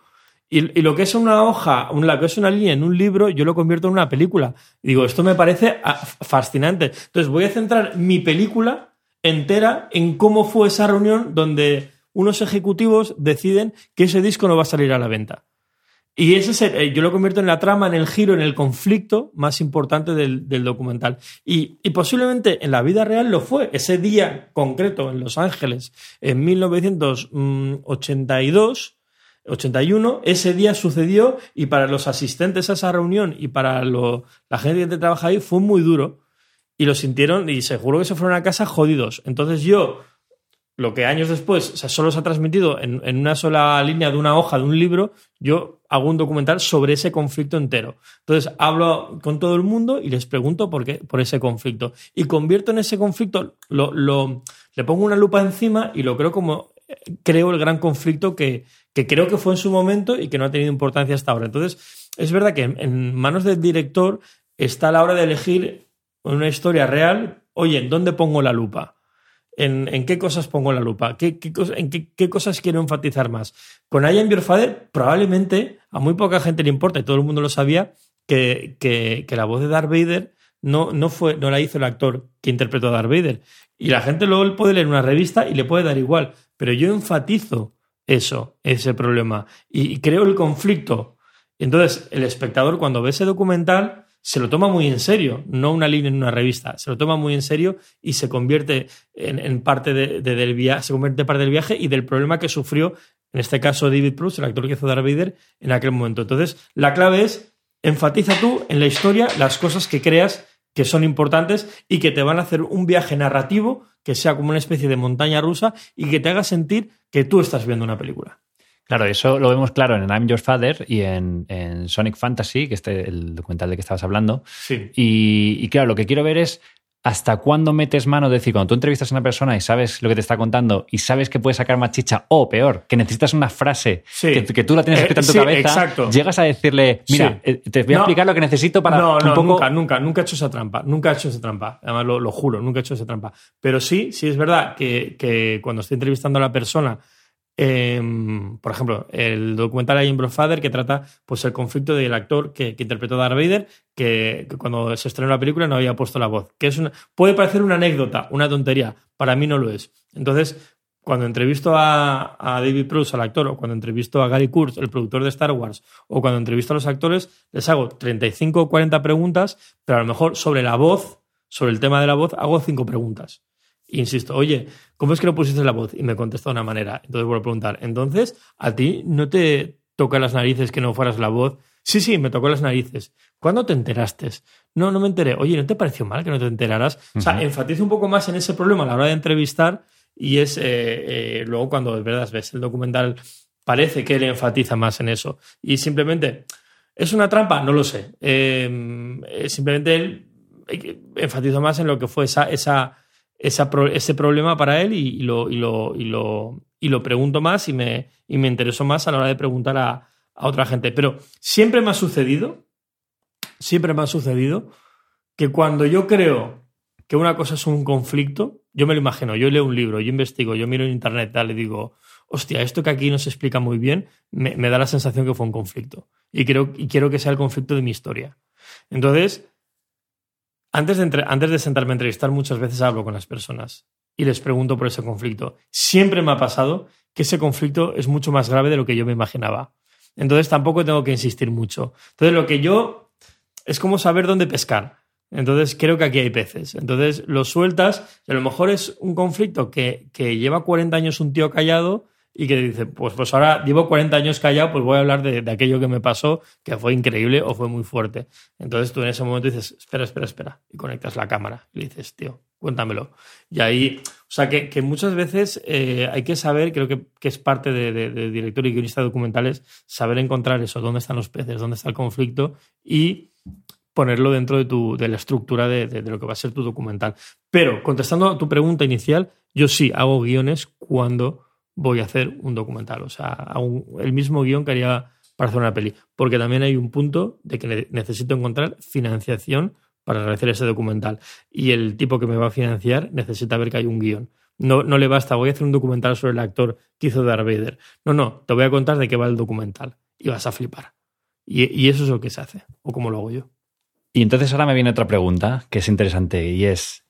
Y, lo que es una hoja, lo que es una línea en un libro, yo lo convierto en una película. Digo, esto me parece ah, fascinante. Entonces voy a centrar mi película entera en cómo fue esa reunión donde unos ejecutivos deciden que ese disco no va a salir a la venta. Y ese eh, yo lo convierto en la trama, en el giro, en el conflicto más importante del, documental. Y, posiblemente en la vida real lo fue. Ese día concreto en Los Ángeles, en 1982, 81, ese día sucedió y para los asistentes a esa reunión y para la gente que trabaja ahí fue muy duro. Y lo sintieron y seguro que se fueron a casa jodidos. Entonces yo lo que años después solo se ha transmitido en, una sola línea de una hoja de un libro, yo hago un documental sobre ese conflicto entero. Entonces hablo con todo el mundo y les pregunto por qué, por ese conflicto. Y convierto en ese conflicto, lo, le pongo una lupa encima y lo creo como creo el gran conflicto que, creo que fue en su momento y que no ha tenido importancia hasta ahora. Entonces, es verdad que en manos del director está la hora de elegir una historia real, oye, ¿en dónde pongo la lupa? En, qué cosas pongo la lupa, ¿Qué, en qué, cosas quiero enfatizar más. Con I Am Your Father, probablemente a muy poca gente le importa, y todo el mundo lo sabía, que, la voz de Darth Vader no, la hizo el actor que interpretó a Darth Vader. Y la gente luego puede leer una revista y le puede dar igual. Pero yo enfatizo eso, ese problema, y creo el conflicto. Entonces, el espectador, cuando ve ese documental, se lo toma muy en serio, no una línea en una revista, se lo toma muy en serio y se convierte en, parte del viaje, se convierte parte del viaje y del problema que sufrió, en este caso David Proust, el actor que hizo Darth Vader, en aquel momento. Entonces, la clave es enfatiza tú en la historia las cosas que creas que son importantes y que te van a hacer un viaje narrativo que sea como una especie de montaña rusa y que te haga sentir que tú estás viendo una película. Claro, eso lo vemos claro en I'm Your Father y en, Sonic Fantasy, que es el documental de que estabas hablando. Sí. Y, claro, lo que quiero ver es hasta cuándo metes mano, es decir, cuando tú entrevistas a una persona y sabes lo que te está contando y sabes que puedes sacar más chicha, o peor, que necesitas una frase que, tú la tienes escrita en tu eh, cabeza, exacto. llegas a decirle, mira, eh, te voy a explicar lo que necesito para no, no, nunca, nunca, nunca he hecho esa trampa, nunca he hecho esa trampa, además lo, lo juro, nunca he hecho esa trampa. Pero sí, sí es verdad que, que cuando estoy entrevistando a la persona Em, por ejemplo, el documental I Am Father que trata pues, el conflicto del actor que, interpretó a Darth Vader, que, cuando se estrenó la película no había puesto la voz. Que es puede parecer una anécdota, una tontería. Para mí no lo es. Entonces, cuando entrevisto a, David Proust, al actor, o cuando entrevisto a Gary Kurtz, el productor de Star Wars, o cuando entrevisto a los actores, les hago 35 o 40 preguntas, pero a lo mejor sobre la voz, sobre el tema de la voz, hago 5 preguntas. Insisto, oye, ¿cómo es que lo pusiste la voz? Y me contesta de una manera. Entonces vuelvo a preguntar, entonces, ¿a ti no te toca las narices que no fueras la voz? Sí, sí, me tocó las narices. ¿Cuándo te enteraste? No, no me enteré. Oye, ¿no te pareció mal que no te enteraras? O sea, enfatizo un poco más en ese problema a la hora de entrevistar y es eh, eh, luego cuando de verdad ves el documental, parece que él enfatiza más en eso. Y simplemente, ¿es una trampa? No lo sé. Em, eh, simplemente él enfatiza más en lo que fue esa, esa, ese problema para él y, lo, y, lo, y, lo, y lo pregunto más y me, y me interesó más a la hora de preguntar a, a otra gente. Pero siempre me ha sucedido, siempre me ha sucedido que cuando yo creo que una cosa es un conflicto, yo me lo imagino, yo leo un libro, yo investigo, yo miro en internet, tal, y digo, hostia, esto que aquí no se explica muy bien, me, da la sensación que fue un conflicto. Y, creo, y quiero que sea el conflicto de mi historia. Entonces, antes de, antes de sentarme a entrevistar, muchas veces hablo con las personas y les pregunto por ese conflicto. Siempre me ha pasado que ese conflicto es mucho más grave de lo que yo me imaginaba. Entonces tampoco tengo que insistir mucho. Entonces lo que yo es como saber dónde pescar. Entonces creo que aquí hay peces. Entonces lo sueltas a lo mejor es un conflicto que, que lleva 40 años un tío callado y que dice, pues, pues ahora llevo 40 años callado, pues voy a hablar de, de, aquello que me pasó, que fue increíble o fue muy fuerte. Entonces tú en ese momento dices, espera, espera, espera, y conectas la cámara y le dices, tío, cuéntamelo. Y ahí, o sea, que, que muchas veces eh, hay que saber, creo que, que es parte de, director y guionista documentales, saber encontrar eso, dónde están los peces, dónde está el conflicto y ponerlo dentro de, tu, de la estructura de, de, lo que va a ser tu documental. Pero, contestando a tu pregunta inicial, yo sí hago guiones cuando voy a hacer un documental. O sea, el mismo guion que haría para hacer una peli. Porque también hay un punto de que necesito encontrar financiación para realizar ese documental. Y el tipo que me va a financiar necesita ver que hay un guion. No, no le basta, voy a hacer un documental sobre el actor que hizo Darth Vader. No, no, te voy a contar de qué va el documental. Y vas a flipar. Y, y eso es lo que se hace, o como lo hago yo. Y entonces ahora me viene otra pregunta que es interesante y es,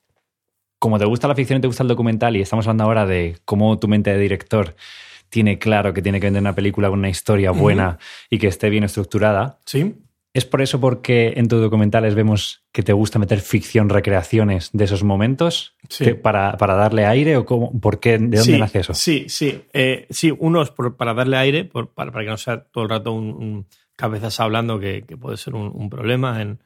como te gusta la ficción y te gusta el documental y estamos hablando ahora de cómo tu mente de director tiene claro que tiene que vender una película con una historia buena y que esté bien estructurada. Sí. ¿Es por eso porque en tus documentales vemos que te gusta meter ficción, recreaciones de esos momentos sí. para, para, darle aire o cómo, por qué, de dónde sí, nace eso? Sí, sí. Eh, sí, uno es por, para darle aire, por, para, para, que no sea todo el rato un, un cabezas hablando que, que puede ser un, un, problema. En,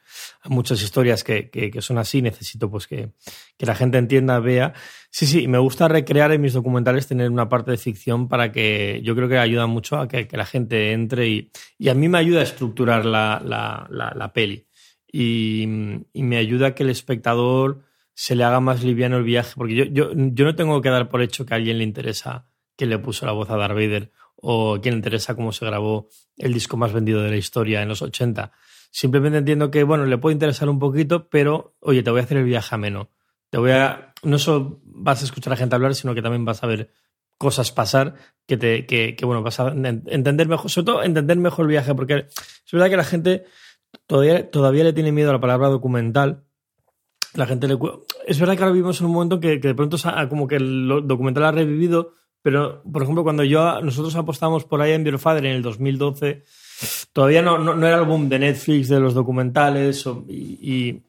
muchas historias que, que, que, son así, necesito pues que, la gente entienda, vea. Sí, sí, me gusta recrear en mis documentales tener una parte de ficción para que yo creo que ayuda mucho a que, la gente entre y, y, a mí me ayuda a estructurar la, la, la, la peli. Y, y, me ayuda a que el espectador se le haga más liviano el viaje, porque yo, yo, yo no tengo que dar por hecho que a alguien le interesa que le puso la voz a Darth Vader o a quien le interesa cómo se grabó el disco más vendido de la historia en los 80. Simplemente entiendo que, bueno, le puede interesar un poquito, pero, oye, te voy a hacer el viaje ameno. Te voy a. No solo vas a escuchar a gente hablar, sino que también vas a ver cosas pasar que te que, que, bueno vas a entender mejor sobre todo entender mejor el viaje porque es verdad que la gente todavía todavía le tiene miedo a la palabra documental la gente le es verdad que ahora vivimos en un momento que, que de pronto como que el documental ha revivido pero, por ejemplo, cuando yo nosotros apostamos por ahí en Biofather en el 2012, todavía no, no, no, era el boom de Netflix, de los documentales, y, y,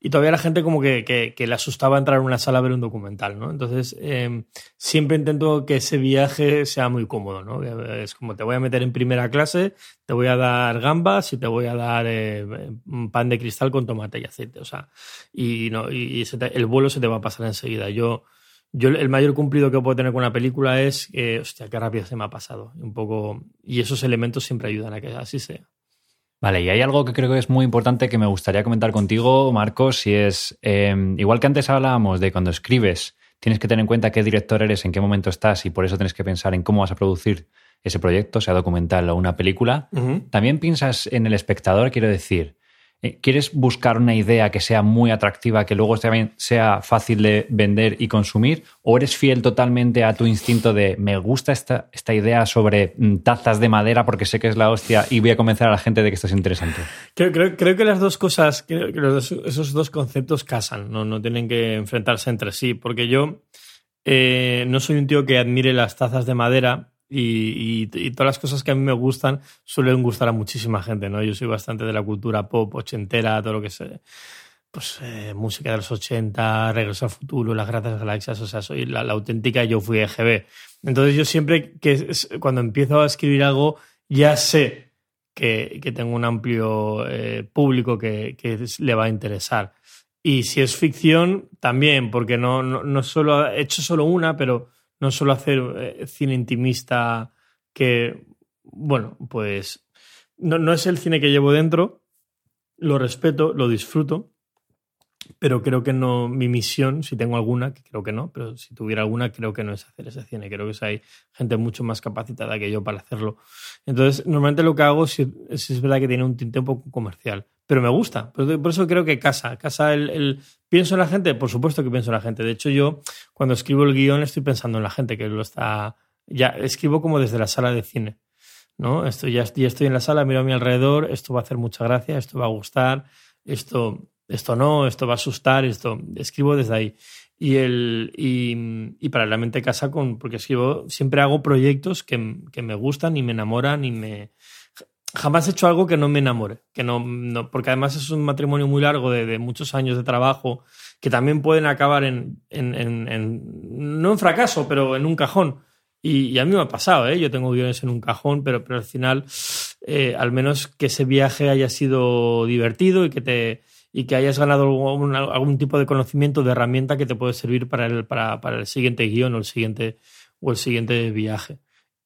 y todavía la gente como que, que, que, le asustaba entrar en una sala a ver un documental, ¿no? Entonces, eh, siempre intento que ese viaje sea muy cómodo, ¿no? Es como te voy a meter en primera clase, te voy a dar gambas y te voy a dar eh, un pan de cristal con tomate y aceite, o sea, y, no, y, te, el vuelo se te va a pasar enseguida. Yo yo el mayor cumplido que puedo tener con una película es que, hostia, qué rápido se me ha pasado. Un poco, y esos elementos siempre ayudan a que así sea. Vale, y hay algo que creo que es muy importante que me gustaría comentar contigo, Marcos, y es, eh, igual que antes hablábamos de cuando escribes, tienes que tener en cuenta qué director eres, en qué momento estás, y por eso tienes que pensar en cómo vas a producir ese proyecto, sea documental o una película. Uh -huh. También piensas en el espectador, quiero decir, eh, ¿Quieres buscar una idea que sea muy atractiva, que luego también sea fácil de vender y consumir? ¿O eres fiel totalmente a tu instinto de me gusta esta, esta idea sobre mm, tazas de madera porque sé que es la hostia y voy a convencer a la gente de que esto es interesante? Creo, creo, creo que las dos cosas, esos dos conceptos casan, ¿no? no tienen que enfrentarse entre sí, porque yo eh, no soy un tío que admire las tazas de madera y, todas las cosas que a mí me gustan suelen gustar a muchísima gente, ¿no? Yo soy bastante de la cultura pop, ochentera, todo lo que sé. Pues eh, música de los 80, Regreso al futuro, Las Gracias Galaxias, o sea, soy la, auténtica yo fui EGB. Entonces yo siempre que cuando empiezo a escribir algo ya sé que, tengo un amplio eh, público que, le va a interesar. Y si es ficción, también, porque no, no, solo he hecho solo una, pero no solo hacer eh, cine intimista que, bueno, pues no, no es el cine que llevo dentro, lo respeto, lo disfruto, pero creo que no, mi misión, si tengo alguna, que creo que no, pero si tuviera alguna, creo que no es hacer ese cine. Creo que hay gente mucho más capacitada que yo para hacerlo. Entonces, normalmente lo que hago es, es verdad que tiene un tinte un poco comercial, pero me gusta. Por, eso creo que casa. Casa el, ¿Pienso en la gente? Por supuesto que pienso en la gente. De hecho, yo cuando escribo el guion estoy pensando en la gente que lo está. Ya escribo como desde la sala de cine. ¿no? Estoy, ya, ya estoy en la sala, miro a mi alrededor, esto va a hacer mucha gracia, esto va a gustar, esto esto no, esto va a asustar, esto escribo desde ahí. Y, el, y, y paralelamente casa con, porque escribo, siempre hago proyectos que, que, me gustan y me enamoran y me... Jamás he hecho algo que no me enamore, que no, no porque además es un matrimonio muy largo de, muchos años de trabajo que también pueden acabar en, en, en, no en fracaso, pero en un cajón. Y, a mí me ha pasado, ¿eh? yo tengo guiones en un cajón, pero, pero al final, eh, al menos que ese viaje haya sido divertido y que te, y que hayas ganado algún, tipo de conocimiento, de herramienta que te puede servir para el, para, para el siguiente guion o el siguiente, o el siguiente viaje.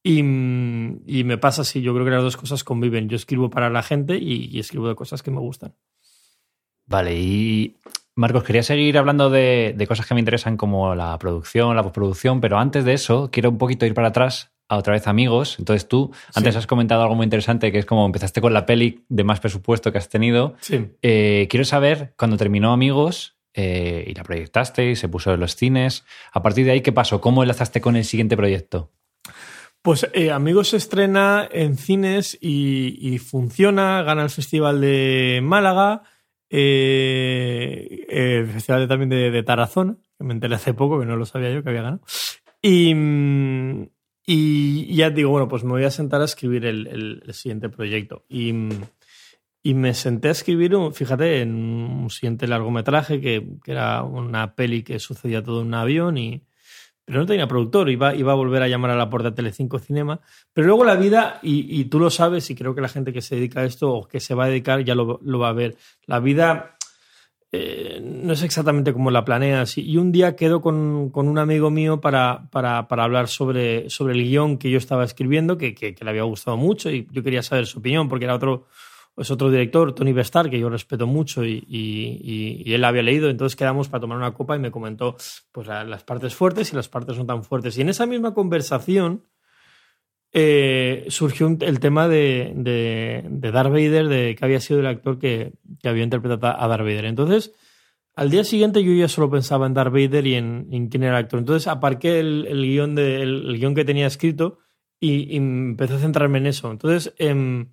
Y, y, me pasa así, yo creo que las dos cosas conviven. Yo escribo para la gente y, escribo de cosas que me gustan. Vale, y Marcos, quería seguir hablando de, de, cosas que me interesan como la producción, la postproducción, pero antes de eso quiero un poquito ir para atrás otra vez amigos. Entonces tú antes has comentado algo muy interesante que es como empezaste con la peli de más presupuesto que has tenido. Sí. Eh, quiero saber, cuando terminó Amigos eh, y la proyectaste y se puso en los cines, a partir de ahí, ¿qué pasó? ¿Cómo enlazaste con el siguiente proyecto? Pues eh, Amigos se estrena en cines y, funciona, gana el Festival de Málaga, el Festival también de, Tarazona, que me enteré hace poco, que no lo sabía yo que había ganado. Y, ya digo, bueno, pues me voy a sentar a escribir el, siguiente proyecto. Y, y, me senté a escribir, fíjate, en un siguiente largometraje que, que, era una peli que sucedía todo en un avión y... Pero no tenía productor, iba, iba a volver a llamar a la puerta de Telecinco Cinema. Pero luego la vida, y, tú lo sabes, y creo que la gente que se dedica a esto o que se va a dedicar ya lo, va a ver. La vida eh, no es exactamente como la planeas. Y un día quedo con, con un amigo mío para, para, hablar sobre, sobre el guion que yo estaba escribiendo, que, le había gustado mucho y yo quería saber su opinión, porque era otro, es otro director, Tony Bestar, que yo respeto mucho y, y, él había leído. Entonces quedamos para tomar una copa y me comentó pues, las partes fuertes y las partes no tan fuertes. Y en esa misma conversación eh, surgió el tema de, de, de, Darth Vader, de que había sido el actor que, que, había interpretado a Darth Vader. Entonces, al día siguiente yo ya solo pensaba en Darth Vader y en, quién era el actor. Entonces aparqué el, guion, de, el, guion que tenía escrito y, y, empecé a centrarme en eso. Entonces, em,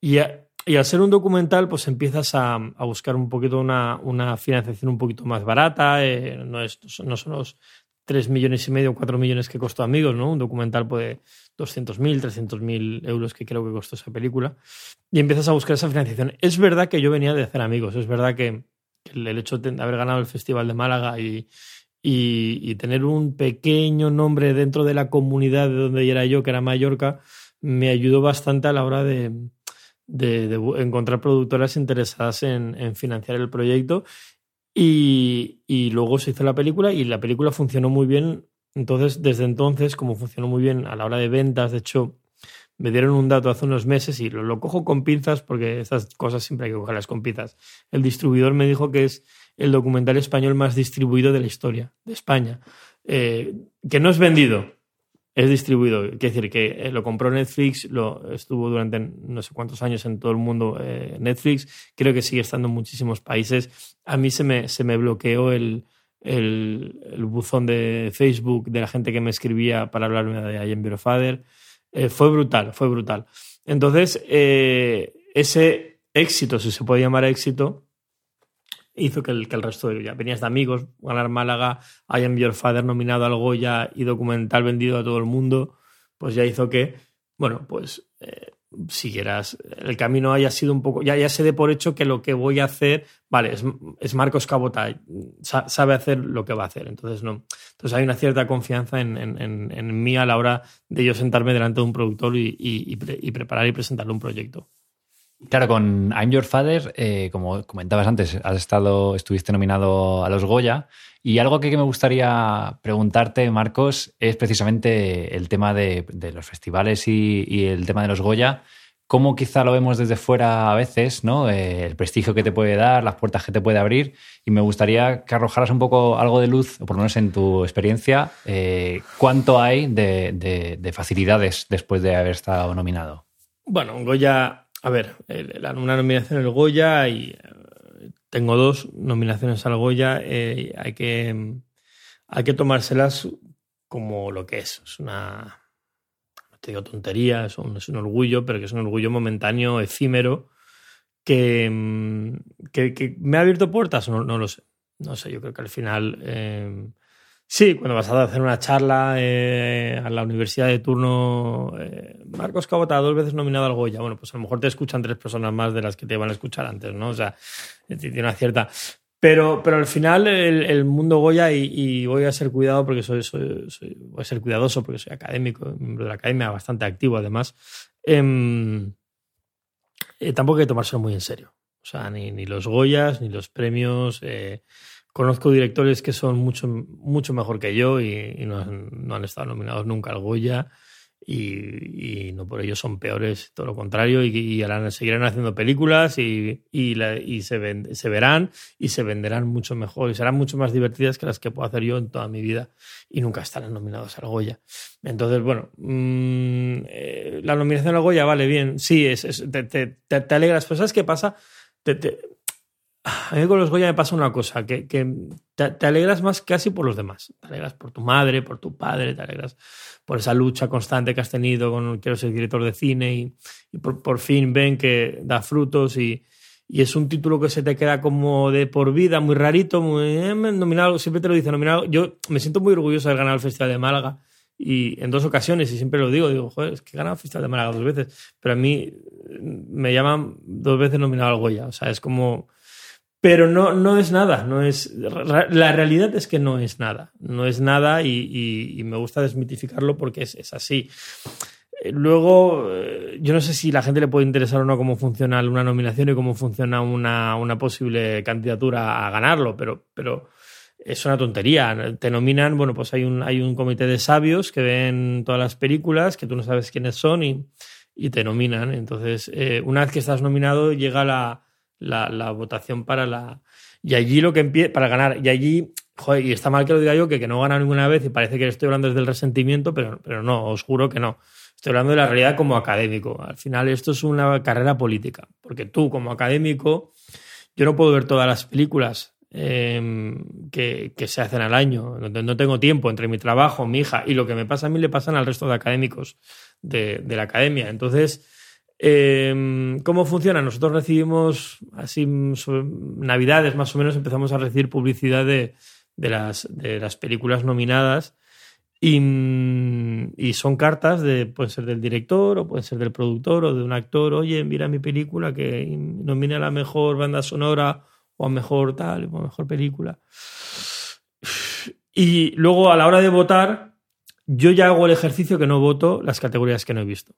y, y, al ser un documental, pues empiezas a, a buscar un poquito una, una, financiación un poquito más barata. Eh, no, es, no son los 3 millones y medio, 4 millones que costó Amigos, ¿no? Un documental puede 200.000, 300.000 euros que creo que costó esa película. Y empiezas a buscar esa financiación. Es verdad que yo venía de hacer Amigos, es verdad que el hecho de haber ganado el Festival de Málaga y, y, tener un pequeño nombre dentro de la comunidad de donde era yo, que era Mallorca, me ayudó bastante a la hora de, de, encontrar productoras interesadas en, en, financiar el proyecto y, y, luego se hizo la película y la película funcionó muy bien. Entonces, desde entonces, como funcionó muy bien a la hora de ventas, de hecho, me dieron un dato hace unos meses y lo, lo cojo con pinzas porque estas cosas siempre hay que cogerlas con pinzas. El distribuidor me dijo que es el documental español más distribuido de la historia de España. Eh, que no es vendido, es distribuido. Quiere decir que eh, lo compró Netflix, lo estuvo durante no sé cuántos años en todo el mundo eh, Netflix, creo que sigue estando en muchísimos países. A mí se me, se me bloqueó el, el, buzón de Facebook de la gente que me escribía para hablarme de I Am. Eh, fue brutal, fue brutal. Entonces, ese éxito, si se puede llamar éxito, hizo que el, que el resto de ya venías de amigos, ganar Málaga, I Am Your Father nominado al Goya y documental vendido a todo el mundo, pues ya hizo que, bueno, pues eh, siguieras el camino haya sido un poco, ya, ya se dé por hecho que lo que voy a hacer, vale, es, es Marcos Cabota, sabe hacer lo que va a hacer, entonces no. Entonces hay una cierta confianza en, en, en, mí a la hora de yo sentarme delante de un productor y, y, y preparar y presentarle un proyecto. Claro, con I'm Your Father, eh, como comentabas antes, has estado, estuviste nominado a los Goya. Y algo que me gustaría preguntarte, Marcos, es precisamente el tema de, los festivales y, el tema de los Goya. ¿Cómo quizá lo vemos desde fuera a veces, ¿no? Eh, el prestigio que te puede dar, las puertas que te puede abrir. Y me gustaría que arrojaras un poco algo de luz, o por lo menos en tu experiencia, eh, cuánto hay de, de facilidades después de haber estado nominado. Bueno, Goya a ver, una nominación al Goya y eh, tengo dos nominaciones al Goya. Eh, hay, que, hay que tomárselas como lo que es. Es una. No te digo tontería, es un, es un orgullo, pero que es un orgullo momentáneo, efímero, que, mm, que, me ha abierto puertas. No, no, lo sé. No sé, yo creo que al final. Eh, Sí, cuando vas a hacer una charla eh, a la universidad de turno, eh, Marcos Cabota, dos veces nominado al Goya. Bueno, pues a lo mejor te escuchan tres personas más de las que te iban a escuchar antes, ¿no? O sea, tiene una cierta. Pero, pero al final el, mundo Goya, y, voy a ser cuidado porque soy, soy, voy a ser cuidadoso porque soy académico, miembro de la academia, bastante activo además. Em, eh, tampoco hay que tomárselo muy en serio. O sea, ni, ni los Goyas, ni los premios. Conozco directores que son mucho, mucho mejor que yo y, no, han, estado nominados nunca al Goya y, no por ello son peores, todo lo contrario, y, seguirán haciendo películas y, se, verán y se venderán mucho mejor y serán mucho más divertidas que las que puedo hacer yo en toda mi vida y nunca estarán nominados al Goya. Entonces, bueno, mm, eh, la nominación al Goya vale bien, sí, es, te, te, alegras, pero ¿sabes qué pasa? Te, a mí con los Goya me pasa una cosa, que, te, alegras más casi por los demás. Te alegras por tu madre, por tu padre, te alegras por esa lucha constante que has tenido con quiero ser director de cine y, por, fin ven que da frutos y, es un título que se te queda como de por vida, muy rarito, muy eh, nominado, siempre te lo dice nominado. Yo me siento muy orgulloso de ganado el Festival de Málaga y en dos ocasiones, y siempre lo digo, digo, joder, es que he ganado el Festival de Málaga dos veces, pero a mí me llaman dos veces nominado al Goya, o sea, es como pero no, no es nada, no es, la realidad es que no es nada, no es nada y, me gusta desmitificarlo porque es, así. Eh, luego, eh, yo no sé si la gente le puede interesar o no cómo funciona una nominación y cómo funciona una, una posible candidatura a ganarlo, pero, pero es una tontería. Te nominan, bueno, pues hay un, hay un comité de sabios que ven todas las películas, que tú no sabes quiénes son y, y te nominan. Entonces, eh, una vez que estás nominado, llega la, la, votación para la. Y allí lo que empieza. Para ganar. Y allí. Joder, y está mal que lo diga yo, que, que no gana ninguna vez y parece que estoy hablando desde el resentimiento, pero, pero no, os juro que no. Estoy hablando de la realidad como académico. Al final, esto es una carrera política. Porque tú, como académico, yo no puedo ver todas las películas em, que, que, se hacen al año. No, tengo tiempo entre mi trabajo, mi hija y lo que me pasa a mí le pasan al resto de académicos de la academia. Entonces, Em, ¿Cómo funciona? Nosotros recibimos, así, Navidades más o menos, empezamos a recibir publicidad de, las, películas nominadas y, son cartas, de, pueden ser del director o pueden ser del productor o de un actor. Oye, mira mi película que nomina a la mejor banda sonora o a mejor tal, o a mejor película. Y luego a la hora de votar, yo ya hago el ejercicio que no voto las categorías que no he visto.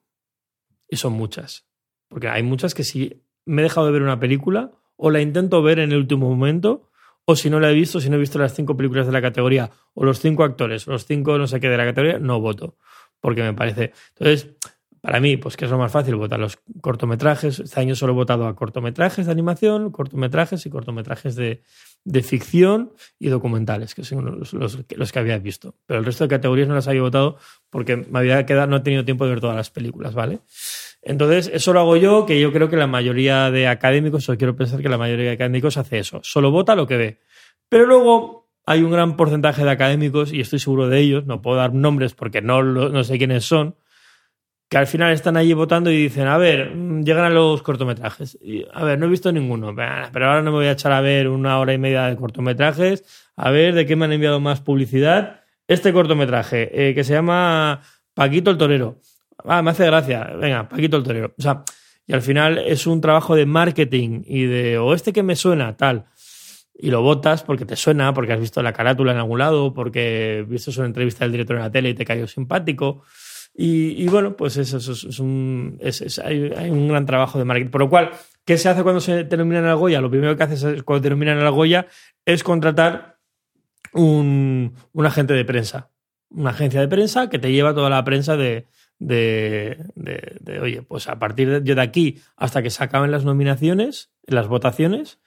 Y son muchas. Porque hay muchas que si me he dejado de ver una película o la intento ver en el último momento, o si no la he visto, si no he visto las cinco películas de la categoría, o los cinco actores, o los cinco no sé qué de la categoría, no voto. Porque me parece. Entonces, para mí, pues que es lo más fácil votar los cortometrajes. Este año solo he votado a cortometrajes de animación, cortometrajes y cortometrajes de, de ficción y documentales, que son los, los, que había visto. Pero el resto de categorías no las había votado porque me había quedado, no he tenido tiempo de ver todas las películas, ¿vale? Entonces, eso lo hago yo, que yo creo que la mayoría de académicos, o quiero pensar que la mayoría de académicos hace eso. Solo vota lo que ve. Pero luego hay un gran porcentaje de académicos, y estoy seguro de ellos, no puedo dar nombres porque no, no sé quiénes son, que al final están allí votando y dicen, a ver, mm, llegan a los cortometrajes. Y, a ver, no he visto ninguno, pero ahora no me voy a echar a ver una hora y media de cortometrajes, a ver de qué me han enviado más publicidad. Este cortometraje, eh, que se llama Paquito el Torero. Ah, me hace gracia. Venga, Paquito el Torero. O sea, y al final es un trabajo de marketing y de, o este que me suena, tal. Y lo votas porque te suena, porque has visto la carátula en algún lado, porque viste una entrevista del director en la tele y te cayó simpático. Y, bueno, pues eso, es un, hay, un gran trabajo de marketing. Por lo cual, ¿qué se hace cuando se te nominan al Goya? Lo primero que haces cuando te nominan al Goya es contratar un, un, agente de prensa. Una agencia de prensa que te lleva toda la prensa de, de, de, oye, pues a partir de, de aquí hasta que se acaben las nominaciones, las votaciones,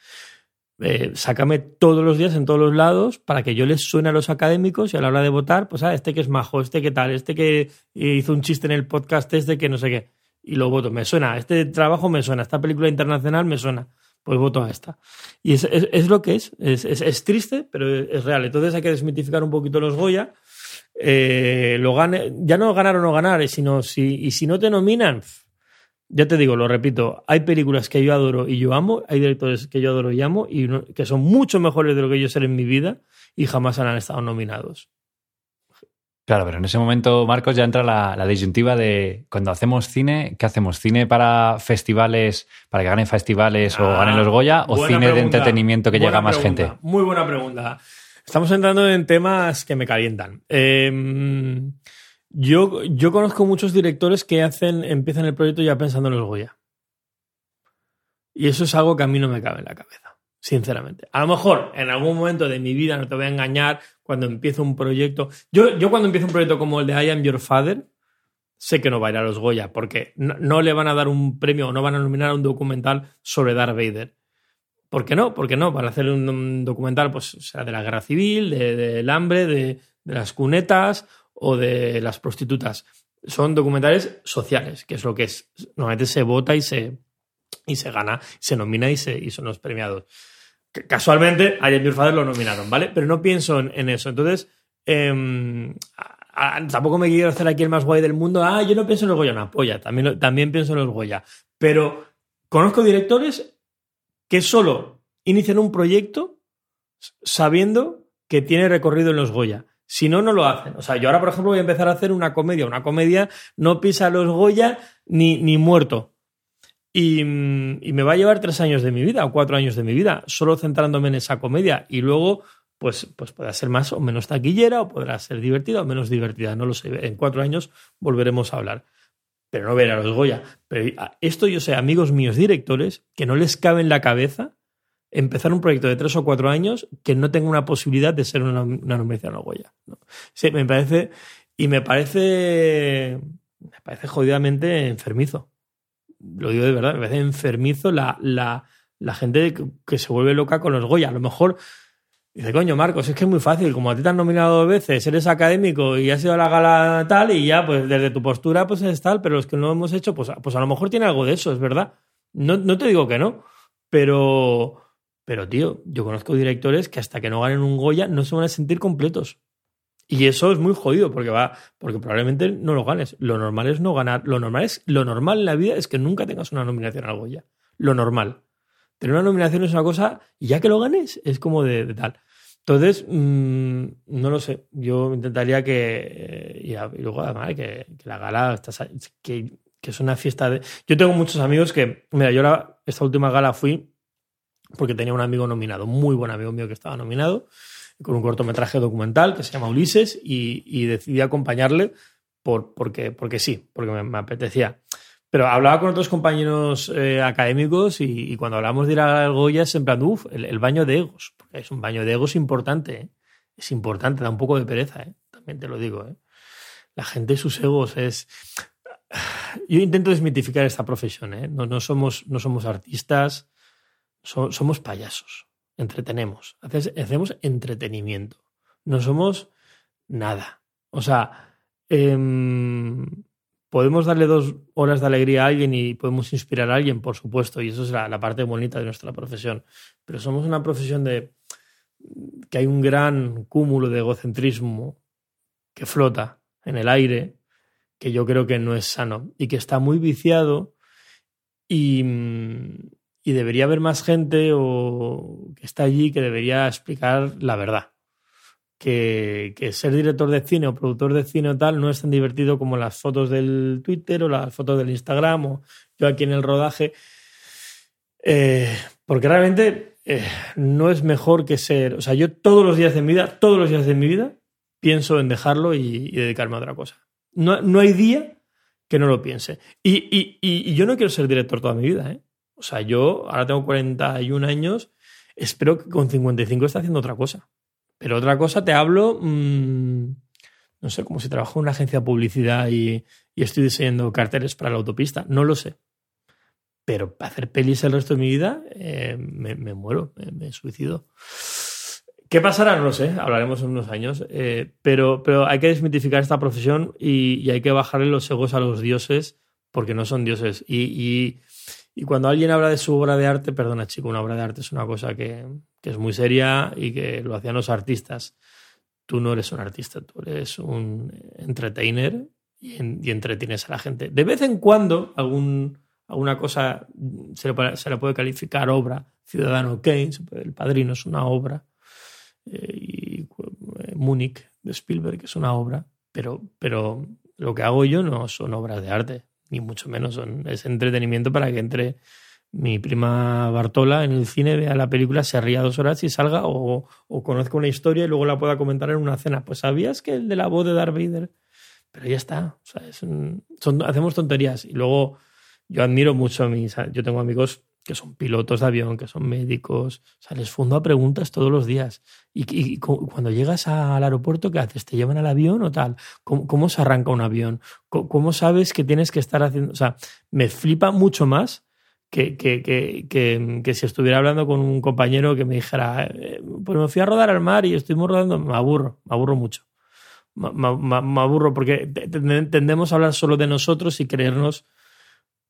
eh, sácame todos los días en todos los lados para que yo les suene a los académicos y a la hora de votar, pues ah, este que es majo, este que tal, este que hizo un chiste en el podcast, este que no sé qué, y lo voto, me suena, este trabajo me suena, esta película internacional me suena, pues voto a esta. Y es, es, lo que es. Es, es, triste, pero es real. Entonces hay que desmitificar un poquito los Goya. Eh, lo gane, ya no ganar o no ganar, sino si, y si no te nominan, ya te digo, lo repito, hay películas que yo adoro y yo amo, hay directores que yo adoro y amo y que son mucho mejores de lo que yo ser en mi vida y jamás han estado nominados. Claro, pero en ese momento, Marcos, ya entra la, disyuntiva de cuando hacemos cine, ¿qué hacemos? ¿Cine para festivales, para que ganen festivales o ganen los Goya? ¿O cine de entretenimiento que llega a más gente? Muy buena pregunta. Estamos entrando en temas que me calientan. Eh, yo, yo conozco muchos directores que hacen, empiezan el proyecto ya pensando en los Goya. Y eso es algo que a mí no me cabe en la cabeza, sinceramente. A lo mejor en algún momento de mi vida, no te voy a engañar, cuando empiezo un proyecto. Yo, yo cuando empiezo un proyecto como el de I Am Your Father, sé que no va a ir a los Goya, porque no, le van a dar un premio o no van a nominar a un documental sobre Darth Vader. ¿Por qué no? ¿Por qué no? Para hacer un, documental, pues, sea, de la guerra civil, del hambre, de las cunetas o de las prostitutas. Son documentales sociales, que es lo que es. Normalmente se vota y se, y se gana, se nomina y, se, y son los premiados. Casualmente, a Your Father lo nominaron, ¿vale? Pero no pienso en, eso. Entonces, em, tampoco me quiero hacer aquí el más guay del mundo. Ah, yo no pienso en los Goya, no, polla. También, también pienso en los Goya. Pero conozco directores que solo inician un proyecto sabiendo que tiene recorrido en los Goya. Si no, no lo hacen. O sea, yo ahora, por ejemplo, voy a empezar a hacer una comedia. Una comedia no pisa los Goya ni, ni muerto. Y, me va a llevar tres años de mi vida o cuatro años de mi vida, solo centrándome en esa comedia. Y luego, pues, pues podrá ser más o menos taquillera, o podrá ser divertida o menos divertida. No lo sé. En cuatro años volveremos a hablar. Pero no ver a los Goya. Pero esto yo sé, amigos míos directores, que no les cabe en la cabeza empezar un proyecto de tres o cuatro años que no tenga una posibilidad de ser una, una nominación a Goya. Sí, me parece. Y me parece. Me parece jodidamente enfermizo. Lo digo de verdad, me parece enfermizo la, la, la gente que, se vuelve loca con los Goya. A lo mejor. Dice, coño, Marcos, es que es muy fácil. Como a ti te han nominado dos veces, eres académico y has ido a la gala tal, y ya, pues desde tu postura, pues es tal, pero los que no lo hemos hecho, pues, pues a lo mejor tiene algo de eso, es verdad. No, no te digo que no, pero pero, tío, yo conozco directores que hasta que no ganen un Goya no se van a sentir completos. Y eso es muy jodido porque va, porque probablemente no lo ganes. Lo normal es no ganar. Lo normal es, lo normal en la vida es que nunca tengas una nominación al Goya. Lo normal. Tener una nominación es una cosa, y ya que lo ganes, es como de, tal. Entonces, mm, no lo sé. Yo intentaría que. Eh, y, luego, además, que, la gala. Que, que, es una fiesta de. Yo tengo muchos amigos que. Mira, yo la, esta última gala fui porque tenía un amigo nominado, muy buen amigo mío que estaba nominado, con un cortometraje documental que se llama Ulises y, decidí acompañarle por, porque, porque sí, porque me, apetecía. Pero hablaba con otros compañeros eh, académicos y, cuando hablamos de ir a Goya es en plan, uff, el, baño de egos, porque es un baño de egos importante, ¿eh? es importante, da un poco de pereza, ¿eh? también te lo digo. La gente, sus egos es... Yo intento desmitificar esta profesión, no, no, somos, no somos artistas, somos payasos, entretenemos, hacemos entretenimiento, no somos nada. O sea, em, podemos darle dos horas de alegría a alguien y podemos inspirar a alguien, por supuesto, y eso es la, parte bonita de nuestra profesión, pero somos una profesión de que hay un gran cúmulo de egocentrismo que flota en el aire que yo creo que no es sano y que está muy viciado y, y debería haber más gente o que está allí que debería explicar la verdad. Que, que, ser director de cine o productor de cine o tal no es tan divertido como las fotos del Twitter o las fotos del Instagram o yo aquí en el rodaje. Eh, porque realmente eh, no es mejor que ser. O sea, yo todos los días de mi vida, todos los días de mi vida, pienso en dejarlo y, y dedicarme a otra cosa. No, no, hay día que no lo piense. Y, y, y, yo no quiero ser director toda mi vida, ¿eh? O sea, yo ahora tengo 41 años, espero que con 55 esté haciendo otra cosa. Pero otra cosa, te hablo, mmm, no sé, como si trabajo en una agencia de publicidad y, y, estoy diseñando carteles para la autopista. No lo sé. Pero para hacer pelis el resto de mi vida, eh, me, me, muero, me, me, suicido. ¿Qué pasará? No lo sé, hablaremos en unos años. Eh, pero, pero hay que desmitificar esta profesión y, y, hay que bajarle los egos a los dioses porque no son dioses. Y, y y cuando alguien habla de su obra de arte, perdona chico, una obra de arte es una cosa que, que es muy seria y que lo hacían los artistas. Tú no eres un artista, tú eres un entertainer y, en, y entretienes a la gente. De vez en cuando alguna cosa se le, se puede calificar obra. Ciudadano Kane, El Padrino es una obra. Eh, y eh, Múnich de Spielberg es una obra. Pero, pero lo que hago yo no son obras de arte ni mucho menos. Son, es entretenimiento para que entre mi prima Bartola en el cine, vea la película, se ría dos horas y salga, o, o conozca una historia y luego la pueda comentar en una cena. Pues sabías que el de la voz de Darth Vader. Pero ya está. O sea, es un, son, hacemos tonterías. Y luego yo admiro mucho a mis. Yo tengo amigos que son pilotos de avión, que son médicos. O sea, les fundo a preguntas todos los días. Y, cuando llegas al aeropuerto, ¿qué haces? ¿Te llevan al avión o tal? ¿Cómo, cómo se arranca un avión? ¿Cómo, ¿Cómo, sabes que tienes que estar haciendo...? O sea, me flipa mucho más que, que, que, que, si estuviera hablando con un compañero que me dijera, eh, pues me fui a rodar al mar y estuvimos rodando, me aburro, me aburro mucho. Me, me aburro porque tendemos a hablar solo de nosotros y creernos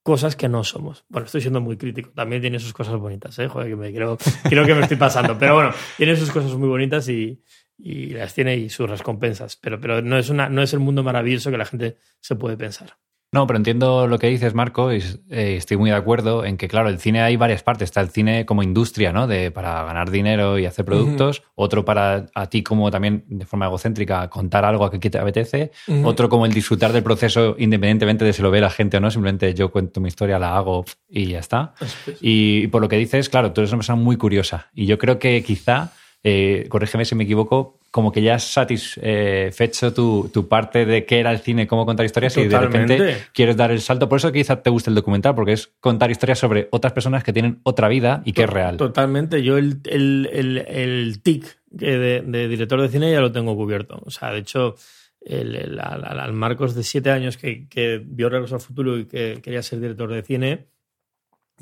cosas que no somos. Bueno, estoy siendo muy crítico. También tiene sus cosas bonitas, ¿eh? Joder, que me creo, creo que me estoy pasando. Pero bueno, tiene sus cosas muy bonitas y, y las tiene y sus recompensas. Pero, pero no, es una, no es el mundo maravilloso que la gente se puede pensar. No, pero entiendo lo que dices, Marco, y eh, estoy muy de acuerdo en que, claro, el cine hay varias partes. Está el cine como industria, ¿no? De, para ganar dinero y hacer productos. Uh -huh. Otro para a ti como también de forma egocéntrica contar algo a que te apetece. Uh -huh. Otro como el disfrutar del proceso independientemente de si lo ve la gente o no. Simplemente yo cuento mi historia, la hago y ya está. Y, y por lo que dices, claro, tú eres una persona muy curiosa. Y yo creo que quizá, eh, corrígeme si me equivoco, como que ya has satisfecho tu, tu, parte de qué era el cine, cómo contar historias Totalmente. y de repente quieres dar el salto. Por eso quizás te guste el documental, porque es contar historias sobre otras personas que tienen otra vida y que es real. Totalmente. Yo el, el, el, el tic de, de, director de cine ya lo tengo cubierto. O sea, de hecho, el, el al, al, Marcos de siete años que, que vio Regreso al Futuro y que quería ser director de cine,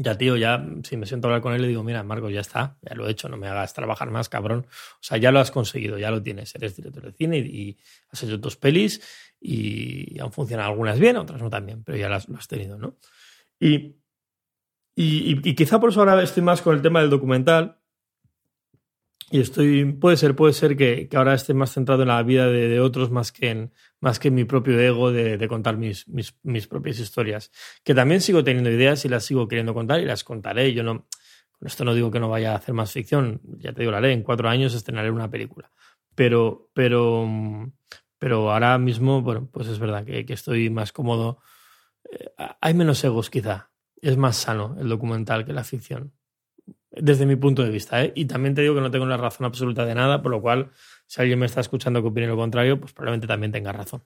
ya, tío, ya si me siento a hablar con él, le digo, mira, Marcos, ya está, ya lo he hecho, no me hagas trabajar más, cabrón. O sea, ya lo has conseguido, ya lo tienes, eres director de cine y, has hecho tus pelis y han funcionado algunas bien, otras no tan bien, pero ya las, lo has tenido, ¿no? Y, y, y, quizá por eso ahora estoy más con el tema del documental, y estoy, puede ser, puede ser que, que, ahora esté más centrado en la vida de, de, otros más que en, más que en mi propio ego de, de contar mis, mis, mis, propias historias. Que también sigo teniendo ideas y las sigo queriendo contar y las contaré. Yo no, con esto no digo que no vaya a hacer más ficción. Ya te digo, la ley, en cuatro años estrenaré una película. Pero, pero, pero ahora mismo, bueno, pues es verdad que, que estoy más cómodo. Eh, hay menos egos, quizá. Es más sano el documental que la ficción desde mi punto de vista. ¿eh? Y también te digo que no tengo la razón absoluta de nada, por lo cual, si alguien me está escuchando que opine lo contrario, pues probablemente también tenga razón.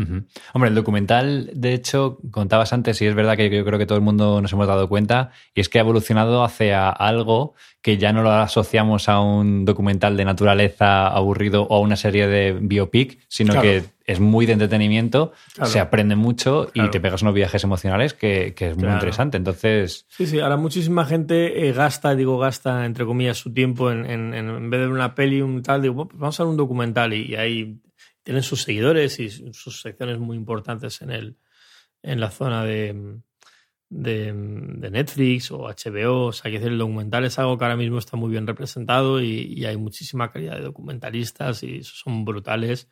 Uh -huh. Hombre, el documental, de hecho, contabas antes, y es verdad que yo creo que todo el mundo nos hemos dado cuenta, y es que ha evolucionado hacia algo que ya no lo asociamos a un documental de naturaleza aburrido o a una serie de biopic, sino claro. que es muy de entretenimiento, claro. se aprende mucho claro. y te pegas unos viajes emocionales que, que es muy interesante. Entonces. Sí, sí, ahora muchísima gente eh, gasta, digo, gasta, entre comillas, su tiempo en, en, en vez de una peli, un tal, digo, pues vamos a ver un documental y, y ahí tienen sus seguidores y sus secciones muy importantes en, el, en la zona de, de, de, Netflix o HBO. O sea, que decir, el documental es algo que ahora mismo está muy bien representado y, y hay muchísima calidad de documentalistas y son brutales.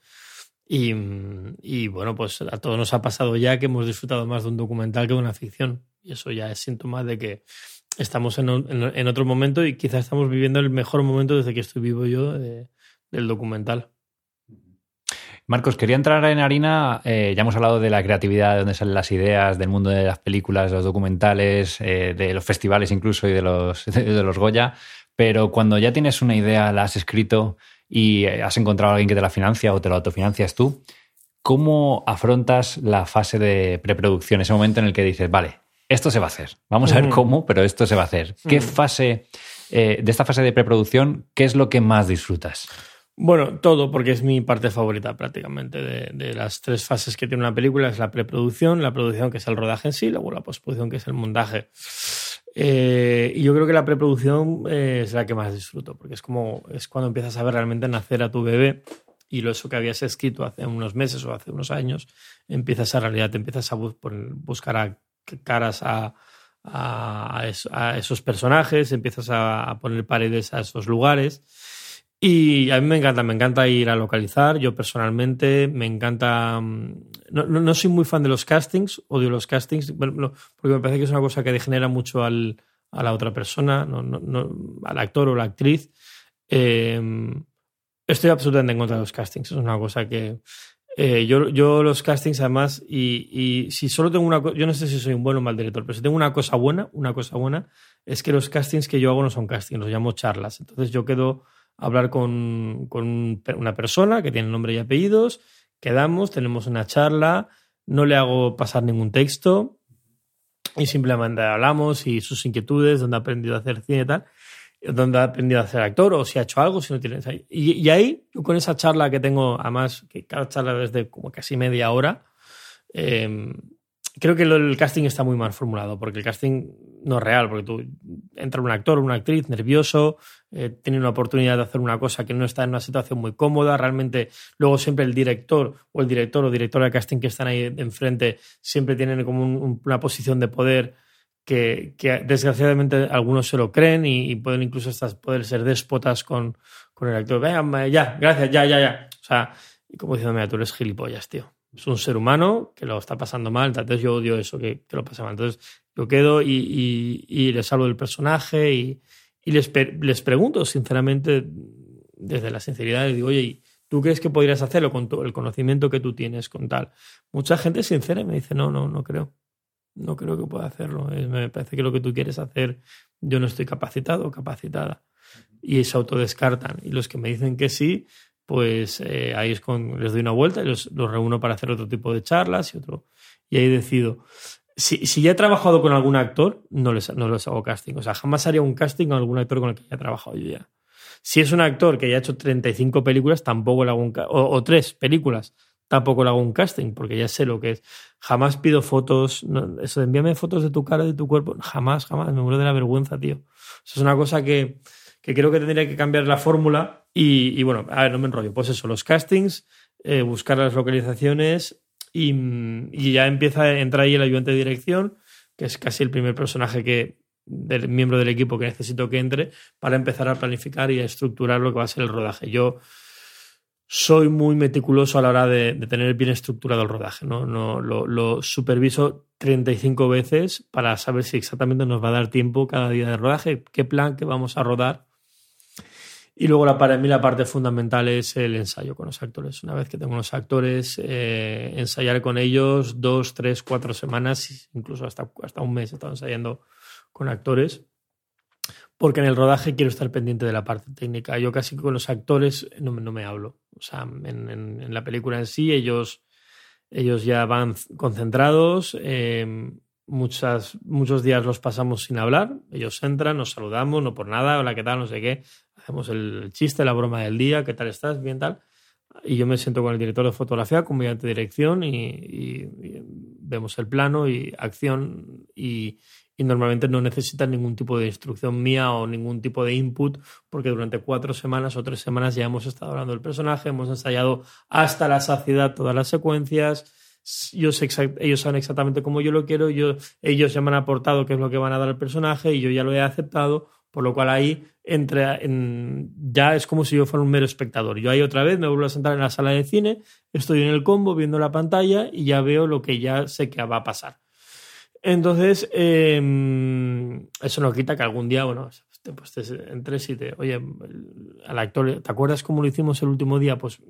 Y, bueno, pues a todos nos ha pasado ya que hemos disfrutado más de un documental que de una ficción. Y eso ya es síntoma de que estamos en, en, otro momento y quizás estamos viviendo el mejor momento desde que estoy vivo yo del documental. Marcos, quería entrar en harina. Eh, ya hemos hablado de la creatividad, de dónde salen las ideas, del mundo de las películas, de los documentales, eh, de los festivales incluso y de los, de los Goya. Pero cuando ya tienes una idea, la has escrito y eh, has encontrado a alguien que te la financia o te la autofinancias tú, ¿cómo afrontas la fase de preproducción? Ese momento en el que dices, vale, esto se va a hacer. Vamos a ver cómo, pero esto se va a hacer. ¿Qué fase, de esta fase de preproducción, qué es lo que más disfrutas? Bueno, todo, porque es mi parte favorita prácticamente de, las tres fases que tiene una película. Es la preproducción, la producción que es el rodaje en sí, luego la postproducción que es el montaje. Eh, y yo creo que la preproducción eh, es la que más disfruto, porque es como es cuando empiezas a ver realmente nacer a tu bebé y lo eso que habías escrito hace unos meses o hace unos años, empiezas a realidad, te empiezas a buscar a caras a, a, esos personajes, empiezas a poner paredes a esos lugares y a mí me encanta, me encanta ir a localizar. Yo personalmente me encanta. Mm, no, no, soy muy fan de los castings, odio los castings, porque me parece que es una cosa que degenera mucho al, a la otra persona, no, no, al actor o la actriz. Em, estoy absolutamente en contra de los castings. Es una cosa que. Eh, yo, yo los castings, además, y, y, si solo tengo una cosa. Yo no sé si soy un buen o mal director, pero si tengo una cosa buena, una cosa buena, es que los castings que yo hago no son castings, los llamo charlas. Entonces yo quedo hablar con, con, una persona que tiene nombre y apellidos, quedamos, tenemos una charla, no le hago pasar ningún texto y simplemente hablamos y sus inquietudes, dónde ha aprendido a hacer cine y tal, dónde ha aprendido a ser actor o si ha hecho algo, si no tiene... Y, y ahí, con esa charla que tengo, además, que cada charla es de como casi media hora, eh, creo que el casting está muy mal formulado, porque el casting no real, porque tú entra un actor, una actriz nervioso, eh, tiene una oportunidad de hacer una cosa que no está en una situación muy cómoda, realmente luego siempre el director o el director o directora de casting que están ahí enfrente siempre tienen como una posición de poder que, desgraciadamente algunos se lo creen y, pueden incluso hasta poder ser déspotas con, con el actor. Venga, ya, gracias, ya, ya, ya. O sea, como diciendo, mira, tú eres gilipollas, tío es un ser humano que lo está pasando mal, entonces yo odio eso, que, lo pasa mal. Entonces yo quedo y, y, les hablo del personaje y, les, les, pregunto sinceramente, desde la sinceridad, les digo, oye, ¿tú crees que podrías hacerlo con todo el conocimiento que tú tienes con tal? Mucha gente es sincera y me dice, no, no, no creo. No creo que pueda hacerlo. Me parece que lo que tú quieres hacer, yo no estoy capacitado o capacitada. Y se autodescartan. Y los que me dicen que sí, pues eh, ahí es con, les doy una vuelta y los, reúno para hacer otro tipo de charlas y otro. Y ahí decido. Si, ya he trabajado con algún actor, no les, no les hago casting. O sea, jamás haría un casting con algún actor con el que haya trabajado yo ya. Si es un actor que ya ha hecho 35 películas, tampoco le hago un o, o tres películas, tampoco le hago un casting, porque ya sé lo que es. Jamás pido fotos, eso de envíame fotos de tu cara, de tu cuerpo, jamás, jamás, me muero de la vergüenza, tío. Eso es una cosa que, que creo que tendría que cambiar la fórmula y, bueno, a ver, no me enrollo. Pues eso, los castings, eh, buscar las localizaciones y, ya empieza a entrar ahí el ayudante de dirección, que es casi el primer personaje que del miembro del equipo que necesito que entre para empezar a planificar y a estructurar lo que va a ser el rodaje. Yo soy muy meticuloso a la hora de, tener bien estructurado el rodaje. ¿no? no lo, lo, superviso 35 veces para saber si exactamente nos va a dar tiempo cada día de rodaje, qué plan que vamos a rodar y luego la, para mí la parte fundamental es el ensayo con los actores. Una vez que tengo los actores, eh, ensayar con ellos dos, tres, cuatro semanas, incluso hasta, hasta un mes he estado ensayando con actores. Porque en el rodaje quiero estar pendiente de la parte técnica. Yo casi con los actores no, no me hablo. O sea, en, la película en sí ellos, ellos ya van concentrados. Eh, muchas, muchos días los pasamos sin hablar. Ellos entran, nos saludamos, no por nada, hola, ¿qué tal? No sé qué hacemos el chiste, la broma del día, ¿qué tal estás? Bien, tal. Y yo me siento con el director de fotografía, con mi dirección y, vemos el plano y acción y, normalmente no necesitan ningún tipo de instrucción mía o ningún tipo de input porque durante cuatro semanas o tres semanas ya hemos estado hablando del personaje, hemos ensayado hasta la saciedad todas las secuencias. Yo ellos saben exactamente cómo yo lo quiero, yo, ellos ya me han aportado qué es lo que van a dar al personaje y yo ya lo he aceptado Por lo cual ahí entra en, ya es como si yo fuera un mero espectador. Yo ahí otra vez me vuelvo a sentar en la sala de cine, estoy en el combo viendo la pantalla y ya veo lo que ya sé que va a pasar. Entonces, em, eso no quita que algún día, bueno, pues te entres y te, oye, al actor, ¿te acuerdas cómo lo hicimos el último día? Pues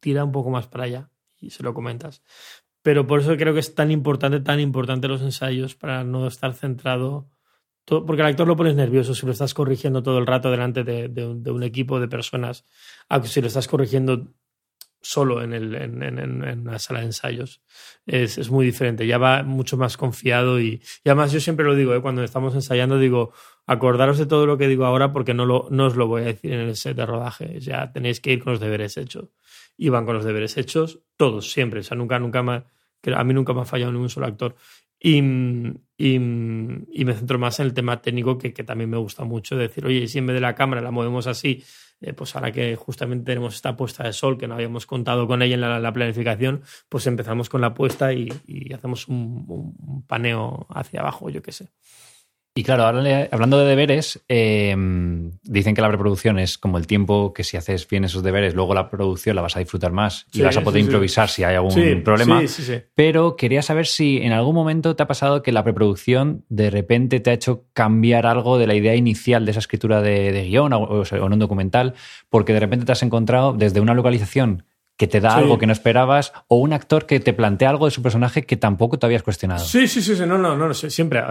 tira un poco más para allá y se lo comentas. Pero por eso creo que es tan importante, tan importante los ensayos para no estar centrado. Porque el actor lo pones nervioso si lo estás corrigiendo todo el rato delante de, un, equipo de personas, aunque si lo estás corrigiendo solo en, el, en, la sala de ensayos. Es, muy diferente, ya va mucho más confiado y, y además yo siempre lo digo, ¿eh? cuando estamos ensayando digo, acordaros de todo lo que digo ahora porque no, os lo voy a decir en el set de rodaje, ya tenéis que ir con los deberes hechos y van con los deberes hechos, todos, siempre. O sea, nunca, nunca a mí nunca me ha fallado ningún solo actor. Y, y, me centro más en el tema técnico que, que, también me gusta mucho, decir, oye, si en vez de la cámara la movemos así, eh, pues ahora que justamente tenemos esta puesta de sol, que no habíamos contado con ella en la, la planificación, pues empezamos con la puesta y, y hacemos un, un, paneo hacia abajo, yo qué sé. Y claro, ahora hablando de deberes, em, dicen que la preproducción es como el tiempo que si haces bien esos deberes, luego la producción la vas a disfrutar más y vas a poder improvisar si hay algún problema. Pero quería saber si en algún momento te ha pasado que la preproducción de repente te ha hecho cambiar algo de la idea inicial de esa escritura de, guion o en un documental, porque de repente te has encontrado desde una localización que te da algo que no esperabas, o un actor que te plantea algo de su personaje que tampoco te habías cuestionado. Sí, sí, sí, no, no, no, siempre.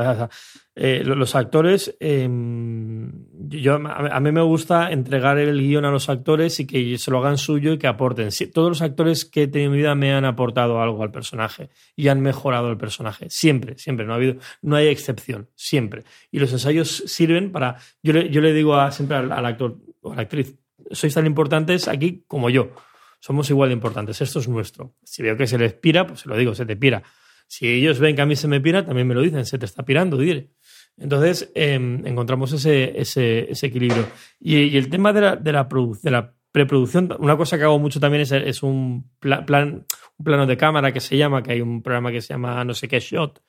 Eh, los actores, em, yo, a mí me gusta entregar el guion a los actores y que se lo hagan suyo y que aporten. todos los actores que he tenido en mi vida me han aportado algo al personaje y han mejorado el personaje. Siempre, siempre. No, ha habido, no hay excepción, siempre. Y los ensayos sirven para. Yo le, yo le digo a, siempre al, al actor o a la actriz, sois tan importantes aquí como yo somos igual de importantes. Esto es nuestro. Si veo que se les pira, pues se lo digo, se te pira. Si ellos ven que a mí se me pira, también me lo dicen, se te está pirando, diré. Entonces, em, encontramos ese, ese, equilibrio. Y, el tema de la, de la, de la preproducción, una cosa que hago mucho también es, es un, plan, un plano de cámara que se llama, que hay un programa que se llama no sé qué shot,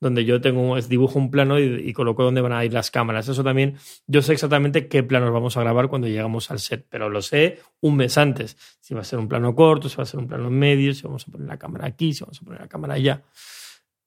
donde yo tengo, dibujo un plano y, coloco dónde van a ir las cámaras. Eso también, yo sé exactamente qué planos vamos a grabar cuando llegamos al set, pero lo sé un mes antes. Si va a ser un plano corto, si va a ser un plano medio, si vamos a poner la cámara aquí, si vamos a poner la cámara allá.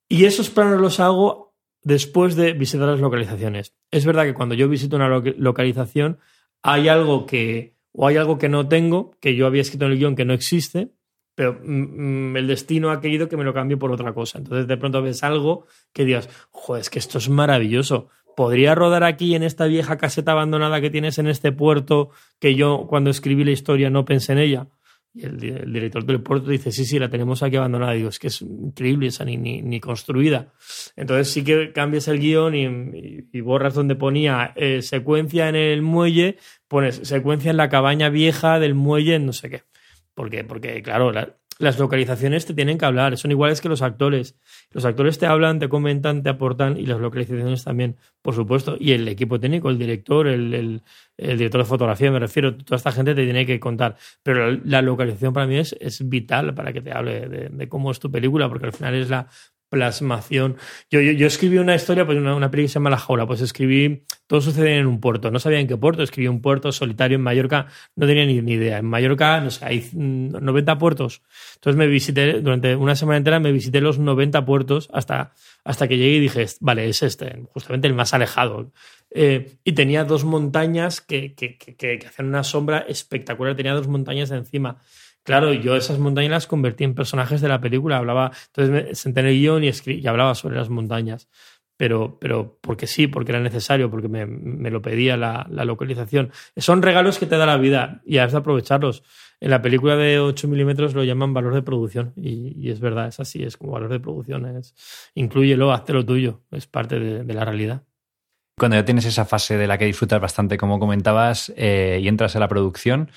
Y esos planos los hago después de visitar las localizaciones. Es verdad que cuando yo visito una localización hay algo que o hay algo que no tengo, que yo había escrito en el guion que no existe, pero mm, mm, el destino ha querido que me lo cambie por otra cosa. Entonces de pronto ves algo que digas, joder, es que esto es maravilloso. ¿Podría rodar aquí en esta vieja caseta abandonada que tienes en este puerto que yo cuando escribí la historia no pensé en ella? Y el, director del puerto dice, sí, sí, la tenemos aquí abandonada. digo, es que es increíble esa ni, ni, construida. Entonces sí que cambias el guion y, borras donde ponía eh, secuencia en el muelle, pones secuencia en la cabaña vieja del muelle no sé qué. ¿Por qué? Porque, claro, las localizaciones te tienen que hablar, son iguales que los actores. Los actores te hablan, te comentan, te aportan y las localizaciones también, por supuesto. Y el equipo técnico, el director, el, director de fotografía, me refiero, toda esta gente te tiene que contar. Pero la, localización para mí es, es vital para que te hable de, cómo es tu película, porque al final es la plasmación. Yo, yo, escribí una historia, pues una, una película que se llama La Jaula, pues escribí, todo sucede en un puerto, no sabía en qué puerto, escribí un puerto solitario en Mallorca, no tenía ni, ni, idea. En Mallorca, no sé, hay 90 puertos. Entonces me visité, durante una semana entera me visité los 90 puertos hasta, hasta que llegué y dije, vale, es este, justamente el más alejado. Eh, y tenía dos montañas que, que, que, que hacían una sombra espectacular, tenía dos montañas encima. Claro, yo esas montañas las convertí en personajes de la película. Hablaba, entonces me senté en el guion y, y hablaba sobre las montañas. Pero, pero porque sí, porque era necesario, porque me, me lo pedía la, la, localización. Son regalos que te da la vida y has de aprovecharlos. En la película de 8 milímetros lo llaman valor de producción y, y, es verdad, es así, es como valor de producción. Es, inclúyelo, hazte lo tuyo, es parte de, de la realidad cuando ya tienes esa fase de la que disfrutas bastante, como comentabas, eh, y entras a la producción,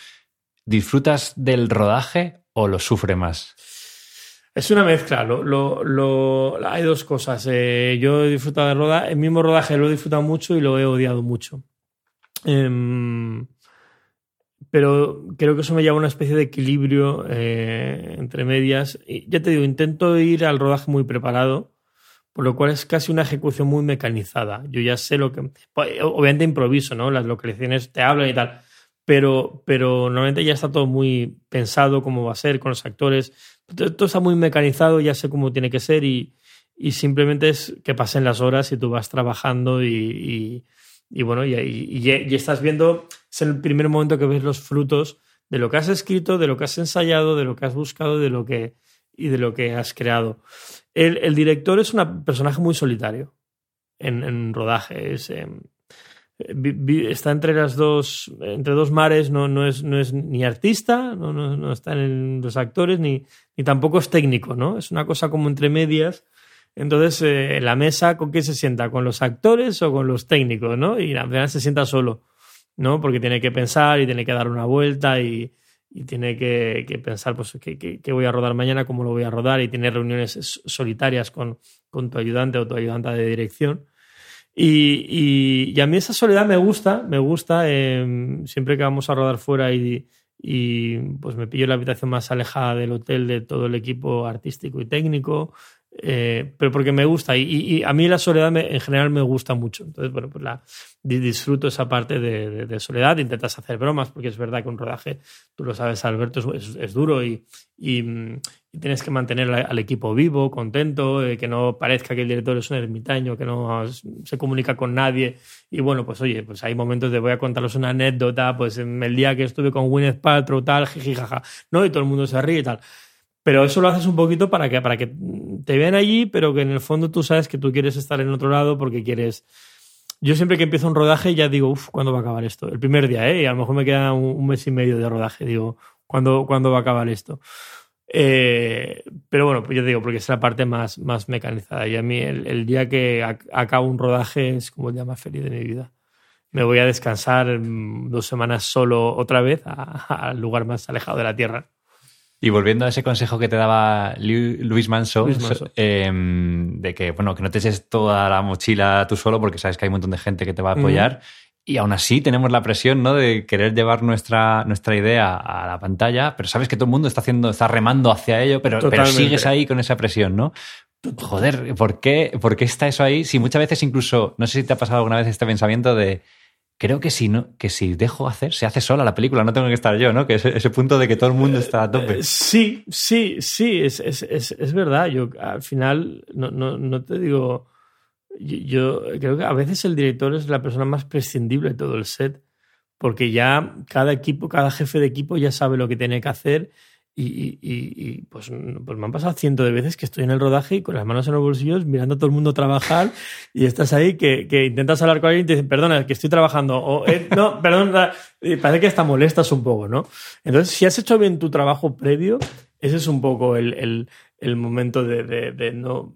¿Disfrutas del rodaje o lo sufre más? Es una mezcla. Lo, hay dos cosas. Eh, yo he disfrutado del rodaje. El mismo rodaje lo he disfrutado mucho y lo he odiado mucho. Em, pero creo que eso me lleva a una especie de equilibrio eh, entre medias. Ya te digo, intento ir al rodaje muy preparado por lo cual es casi una ejecución muy mecanizada. Yo ya sé lo que... Pues, obviamente improviso, ¿no? Las localizaciones te hablan y tal, pero, pero normalmente ya está todo muy pensado cómo va a ser con los actores. Todo está muy mecanizado, ya sé cómo tiene que ser y, y simplemente es que pasen las horas y tú vas trabajando y, y, bueno, y, estás viendo, es el primer momento que ves los frutos de lo que has escrito, de lo que has ensayado, de lo que has buscado de lo que, y de lo que has creado. El, director es un personaje muy solitario en, en rodaje. Está entre las dos, entre dos mares, no, no, es, no es ni artista, no, no, no está en los actores, ni, ni tampoco es técnico, ¿no? Es una cosa como entre medias. Entonces, eh, la mesa, ¿con quién se sienta? ¿Con los actores o con los técnicos, no? Y al final se sienta solo, ¿no? Porque tiene que pensar y tiene que dar una vuelta y, y tiene que, pensar, pues, qué, qué, voy a rodar mañana, cómo lo voy a rodar y tiene reuniones solitarias con, con tu ayudante o tu ayudante de dirección. Y, y, a mí esa soledad me gusta, me gusta. Eh, siempre que vamos a rodar fuera y, y pues me pillo la habitación más alejada del hotel de todo el equipo artístico y técnico. Eh, pero porque me gusta y, a mí la soledad en general me gusta mucho. Entonces, bueno, pues la, disfruto esa parte de, de, soledad, intentas hacer bromas, porque es verdad que un rodaje, tú lo sabes, Alberto, es, es duro y, y, tienes que mantener al equipo vivo, contento, eh, que no parezca que el director es un ermitaño, que no se comunica con nadie. Y bueno, pues oye, pues hay momentos de voy a contaros una anécdota, pues en el día que estuve con Gwyneth Paltrow, tal, jijijaja, ¿no? Y todo el mundo se ríe y tal. Pero eso lo haces un poquito para que, para que te vean allí, pero que en el fondo tú sabes que tú quieres estar en otro lado porque quieres... Yo siempre que empiezo un rodaje ya digo, uff, ¿cuándo va a acabar esto? El primer día, ¿eh? Y a lo mejor me queda un, mes y medio de rodaje. Digo, ¿cuándo, ¿cuándo va a acabar esto? Eh, pero bueno, pues yo digo, porque es la parte más, más mecanizada. Y a mí el, día que acabo un rodaje es como el día más feliz de mi vida. Me voy a descansar dos semanas solo otra vez al lugar más alejado de la Tierra. Y volviendo a ese consejo que te daba Luis Manso, em, de que, bueno, que no te eches toda la mochila tú solo porque sabes que hay un montón de gente que te va a apoyar. Y aún así tenemos la presión, ¿no? De querer llevar nuestra, nuestra idea a la pantalla, pero sabes que todo el mundo está haciendo, está remando hacia ello, pero, pero sigues ahí con esa presión, ¿no? Joder, ¿por qué, ¿por qué está eso ahí? Si muchas veces incluso, no sé si te ha pasado alguna vez este pensamiento de, creo que si, no, que si dejo hacer, se hace sola la película, no tengo que estar yo, ¿no? Que es ese punto de que todo el mundo está a tope. Eh, sí, sí, sí, es, es, es, es verdad. Yo al final, no, no, no te digo, yo, creo que a veces el director es la persona más prescindible de todo el set, porque ya cada equipo, cada jefe de equipo ya sabe lo que tiene que hacer y, y, pues, pues, me han pasado cientos de veces que estoy en el rodaje y con las manos en los bolsillos mirando a todo el mundo trabajar y estás ahí que, que intentas hablar con alguien y te dicen, perdona, que estoy trabajando. O, eh, no, perdón, parece que hasta molestas un poco, ¿no? Entonces, si has hecho bien tu trabajo previo, ese es un poco el, el, el momento de, de, de no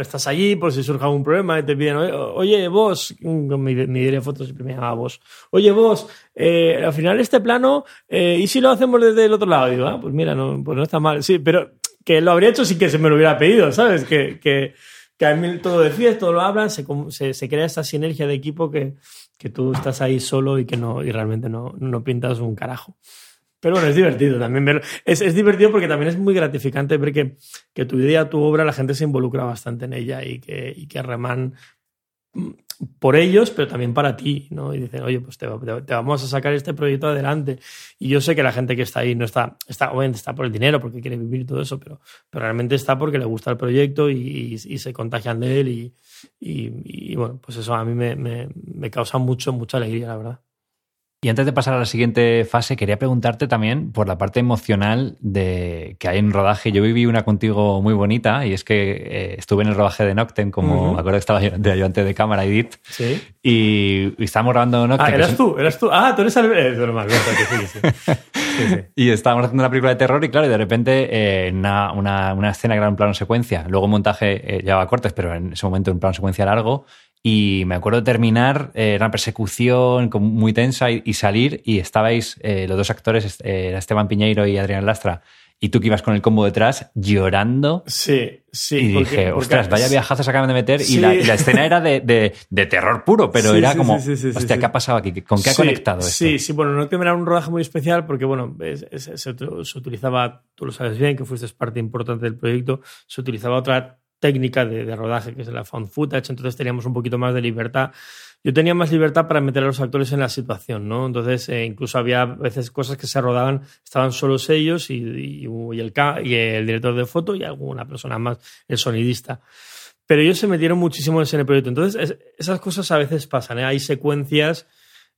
estás allí por si surge algún problema y te piden, oye, vos, mi, mi fotos siempre me llama vos, oye, vos, eh, al final este plano, eh, ¿y si lo hacemos desde el otro lado? digo, ah, pues mira, no, pues no está mal, sí, pero que lo habría hecho sin que se me lo hubiera pedido, ¿sabes? Que, que, a mí todo decías, todo lo hablan, se, se, crea esa sinergia de equipo que, que tú estás ahí solo y que no, y realmente no, no pintas un carajo. Pero bueno, es divertido también verlo. Es, es, divertido porque también es muy gratificante ver que, tu idea, tu obra, la gente se involucra bastante en ella y que, y que reman mm, por ellos, pero también para ti, ¿no? Y dicen, oye, pues te, vamos a sacar este proyecto adelante. Y yo sé que la gente que está ahí no está, está, obviamente está por el dinero, porque quiere vivir todo eso, pero, pero realmente está porque le gusta el proyecto y, y, se contagian de él. Y, y, bueno, pues eso a mí me, me, me causa mucho, mucha alegría, la verdad. Y antes de pasar a la siguiente fase, quería preguntarte también por la parte emocional de que hay en rodaje. Yo viví una contigo muy bonita y es que eh, estuve en el rodaje de Noctem, como me acuerdo que estaba de ayudante de cámara, Edith. Sí. Y, estábamos grabando Noctem. Ah, eras tú, eras tú. Ah, tú eres Alberto. normal, sí, sí. sí, Y estábamos haciendo una película de terror y claro, y de repente eh, una, una, una, escena que era en plano secuencia. Luego montaje eh, llevaba cortes, pero en ese momento en plano secuencia largo. Y me acuerdo terminar, eh, era una persecución muy tensa y, salir y estabais eh, los dos actores, eh, Esteban Piñeiro y Adrián Lastra, y tú que ibas con el combo detrás llorando. Sí, sí. Y dije, ostras, vaya viajazos acaban de meter. Y, la, escena era de, de, terror puro, pero era como, hostia, ¿qué ha pasado aquí? ¿Con qué ha conectado esto? Sí, sí, bueno, no era un rodaje muy especial porque, bueno, se, se, utilizaba, tú lo sabes bien, que fuiste parte importante del proyecto, se utilizaba otra técnica de, rodaje, que es la found footage, entonces teníamos un poquito más de libertad. Yo tenía más libertad para meter a los actores en la situación, ¿no? Entonces, eh, incluso había veces cosas que se rodaban, estaban solos ellos y, el, y el director de foto y alguna persona más, el sonidista. Pero ellos se metieron muchísimo en el proyecto. Entonces, esas cosas a veces pasan, ¿eh? Hay secuencias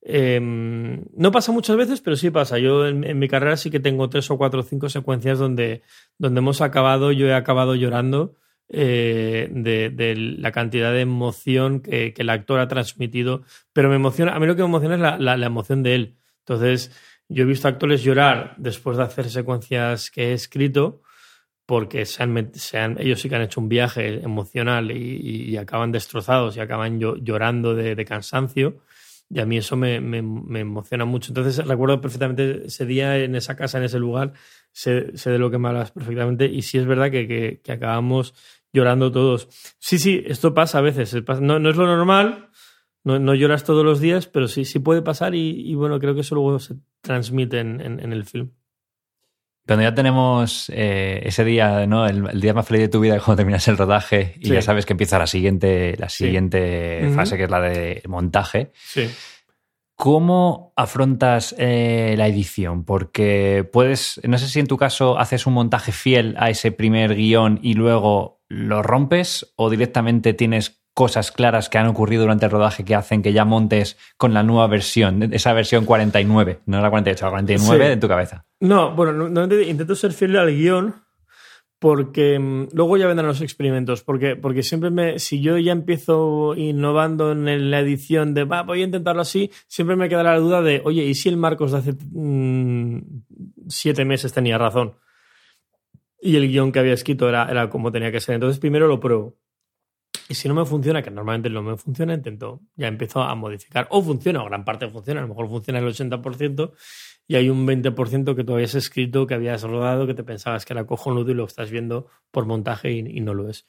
Em, no pasa muchas veces, pero sí pasa. Yo en, mi carrera sí que tengo tres o cuatro o cinco secuencias donde, donde hemos acabado, yo he acabado llorando eh, de, la cantidad de emoción que, el actor ha transmitido. Pero me emociona, a mí lo que me emociona es la, emoción de él. Entonces, yo he visto actores llorar después de hacer secuencias que he escrito porque se han, ellos sí que han hecho un viaje emocional y, acaban destrozados y acaban llorando de cansancio y a mí eso me, emociona mucho. Entonces recuerdo perfectamente ese día en esa casa, en ese lugar, sé, de lo que me hablas perfectamente. Y sí es verdad que, acabamos llorando todos. Sí, sí, esto pasa a veces. No, es lo normal, no, lloras todos los días, pero sí, sí puede pasar y, bueno, creo que eso luego se transmite en el film. Cuando ya tenemos eh, ese día, ¿no? El, día más feliz de tu vida cuando terminas el rodaje y ya sabes que empieza la siguiente, la siguiente fase, que es la de montaje. Sí. ¿Cómo afrontas eh, la edición? Porque puedes, no sé si en tu caso haces un montaje fiel a ese primer guion y luego lo rompes o directamente tienes cosas claras que han ocurrido durante el rodaje que hacen que ya montes con la nueva versión, esa versión 49, no la 48, la 49 en tu cabeza. No, bueno, intento ser fiel al guion porque mm, luego ya vendrán los experimentos, porque, porque siempre me, si yo ya empiezo innovando en la edición de, va, voy a intentarlo así, siempre me quedará la duda de, oye, ¿y si el Marcos de hace mm, siete meses tenía razón? Y el guion que había escrito era, era como tenía que ser. Entonces primero lo pruebo y si no me funciona, que normalmente no me funciona, intento, ya empiezo a modificar. O funciona, o gran parte funciona, a lo mejor funciona el 80% y hay un 20% que todavía has escrito, que habías rodado, que te pensabas que era cojonudo y lo estás viendo por montaje y, no lo es.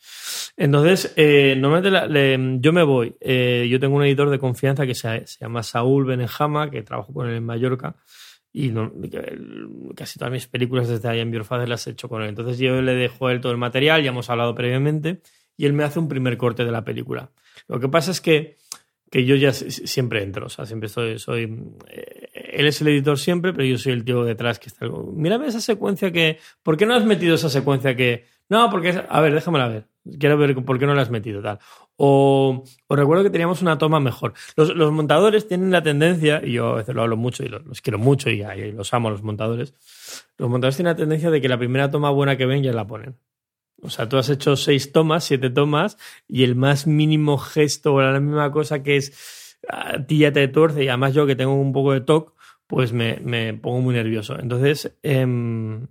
Entonces, eh, normalmente yo me voy. Eh, yo tengo un editor de confianza que se, llama Saúl Benejama, que trabajo con él en Mallorca y casi todas mis películas desde I Am Your Father las he hecho con él. Entonces yo le dejo a él todo el material, ya hemos hablado previamente y él me hace un primer corte de la película. Lo que pasa es que, que yo ya siempre entro, o sea, siempre soy, soy... Eh, él es el editor siempre, pero yo soy el tío detrás que está... Mírame esa secuencia que... ¿Por qué no has metido esa secuencia que... No, porque... A ver, déjamela ver. Quiero ver por qué no la has metido, tal. O, recuerdo que teníamos una toma mejor. Los, montadores tienen la tendencia, y yo a veces lo hablo mucho y los, quiero mucho y, y, los amo los montadores, los montadores tienen la tendencia de que la primera toma buena que ven ya la ponen. O sea, tú has hecho seis tomas, siete tomas, y el más mínimo gesto o la misma cosa que es a ti ya te tuerce, y además yo que tengo un poco de TOC, pues me, me, pongo muy nervioso. Entonces, em,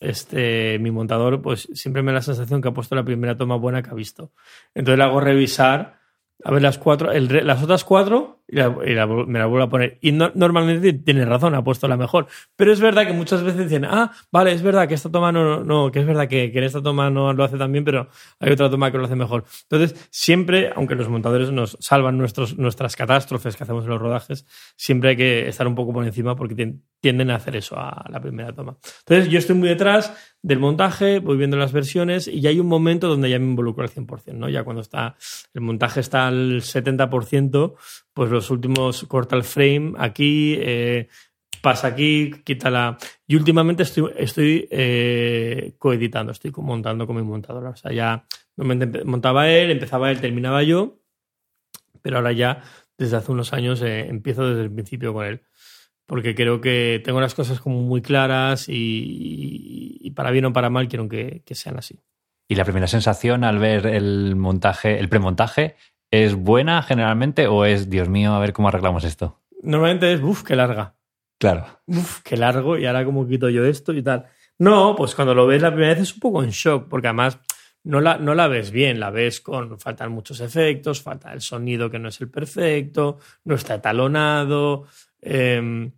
este, mi montador, pues siempre me da la sensación que ha puesto la primera toma buena que ha visto. Entonces le hago revisar a ver las cuatro, las otras cuatro me la vuelvo a poner. Y normalmente tiene razón, ha puesto la mejor. Pero es verdad que muchas veces dicen, ah, vale, es verdad que esta toma no, no, que es verdad que, en esta toma no lo hace tan bien, pero hay otra toma que lo hace mejor. Entonces, siempre, aunque los montadores nos salvan nuestros, nuestras catástrofes que hacemos en los rodajes, siempre hay que estar un poco por encima porque tienden a hacer eso a la primera toma. Entonces, yo estoy muy detrás del montaje, voy viendo las versiones y ya hay un momento donde ya me involucro al 100%, ¿no? Ya cuando está, el montaje está al 70%, pues los últimos corta el frame aquí, eh, pasa aquí, quita la... Y últimamente estoy, estoy eh, coeditando, estoy montando con mi montadora. O sea, ya montaba él, empezaba él, terminaba yo, pero ahora ya desde hace unos años eh, empiezo desde el principio con él. Porque creo que tengo las cosas como muy claras y, para bien o para mal quiero que, que sean así. ¿Y la primera sensación al ver el montaje, el premontaje, ¿Es buena generalmente o es, Dios mío, a ver cómo arreglamos esto? Normalmente es, uff, qué larga. Claro. Uf, qué largo, y ahora cómo quito yo esto y tal. No, pues cuando lo ves la primera vez es un poco en shock, porque además no la, no la ves bien, la ves con, faltan muchos efectos, falta el sonido que no es el perfecto, no está etalonado. Em,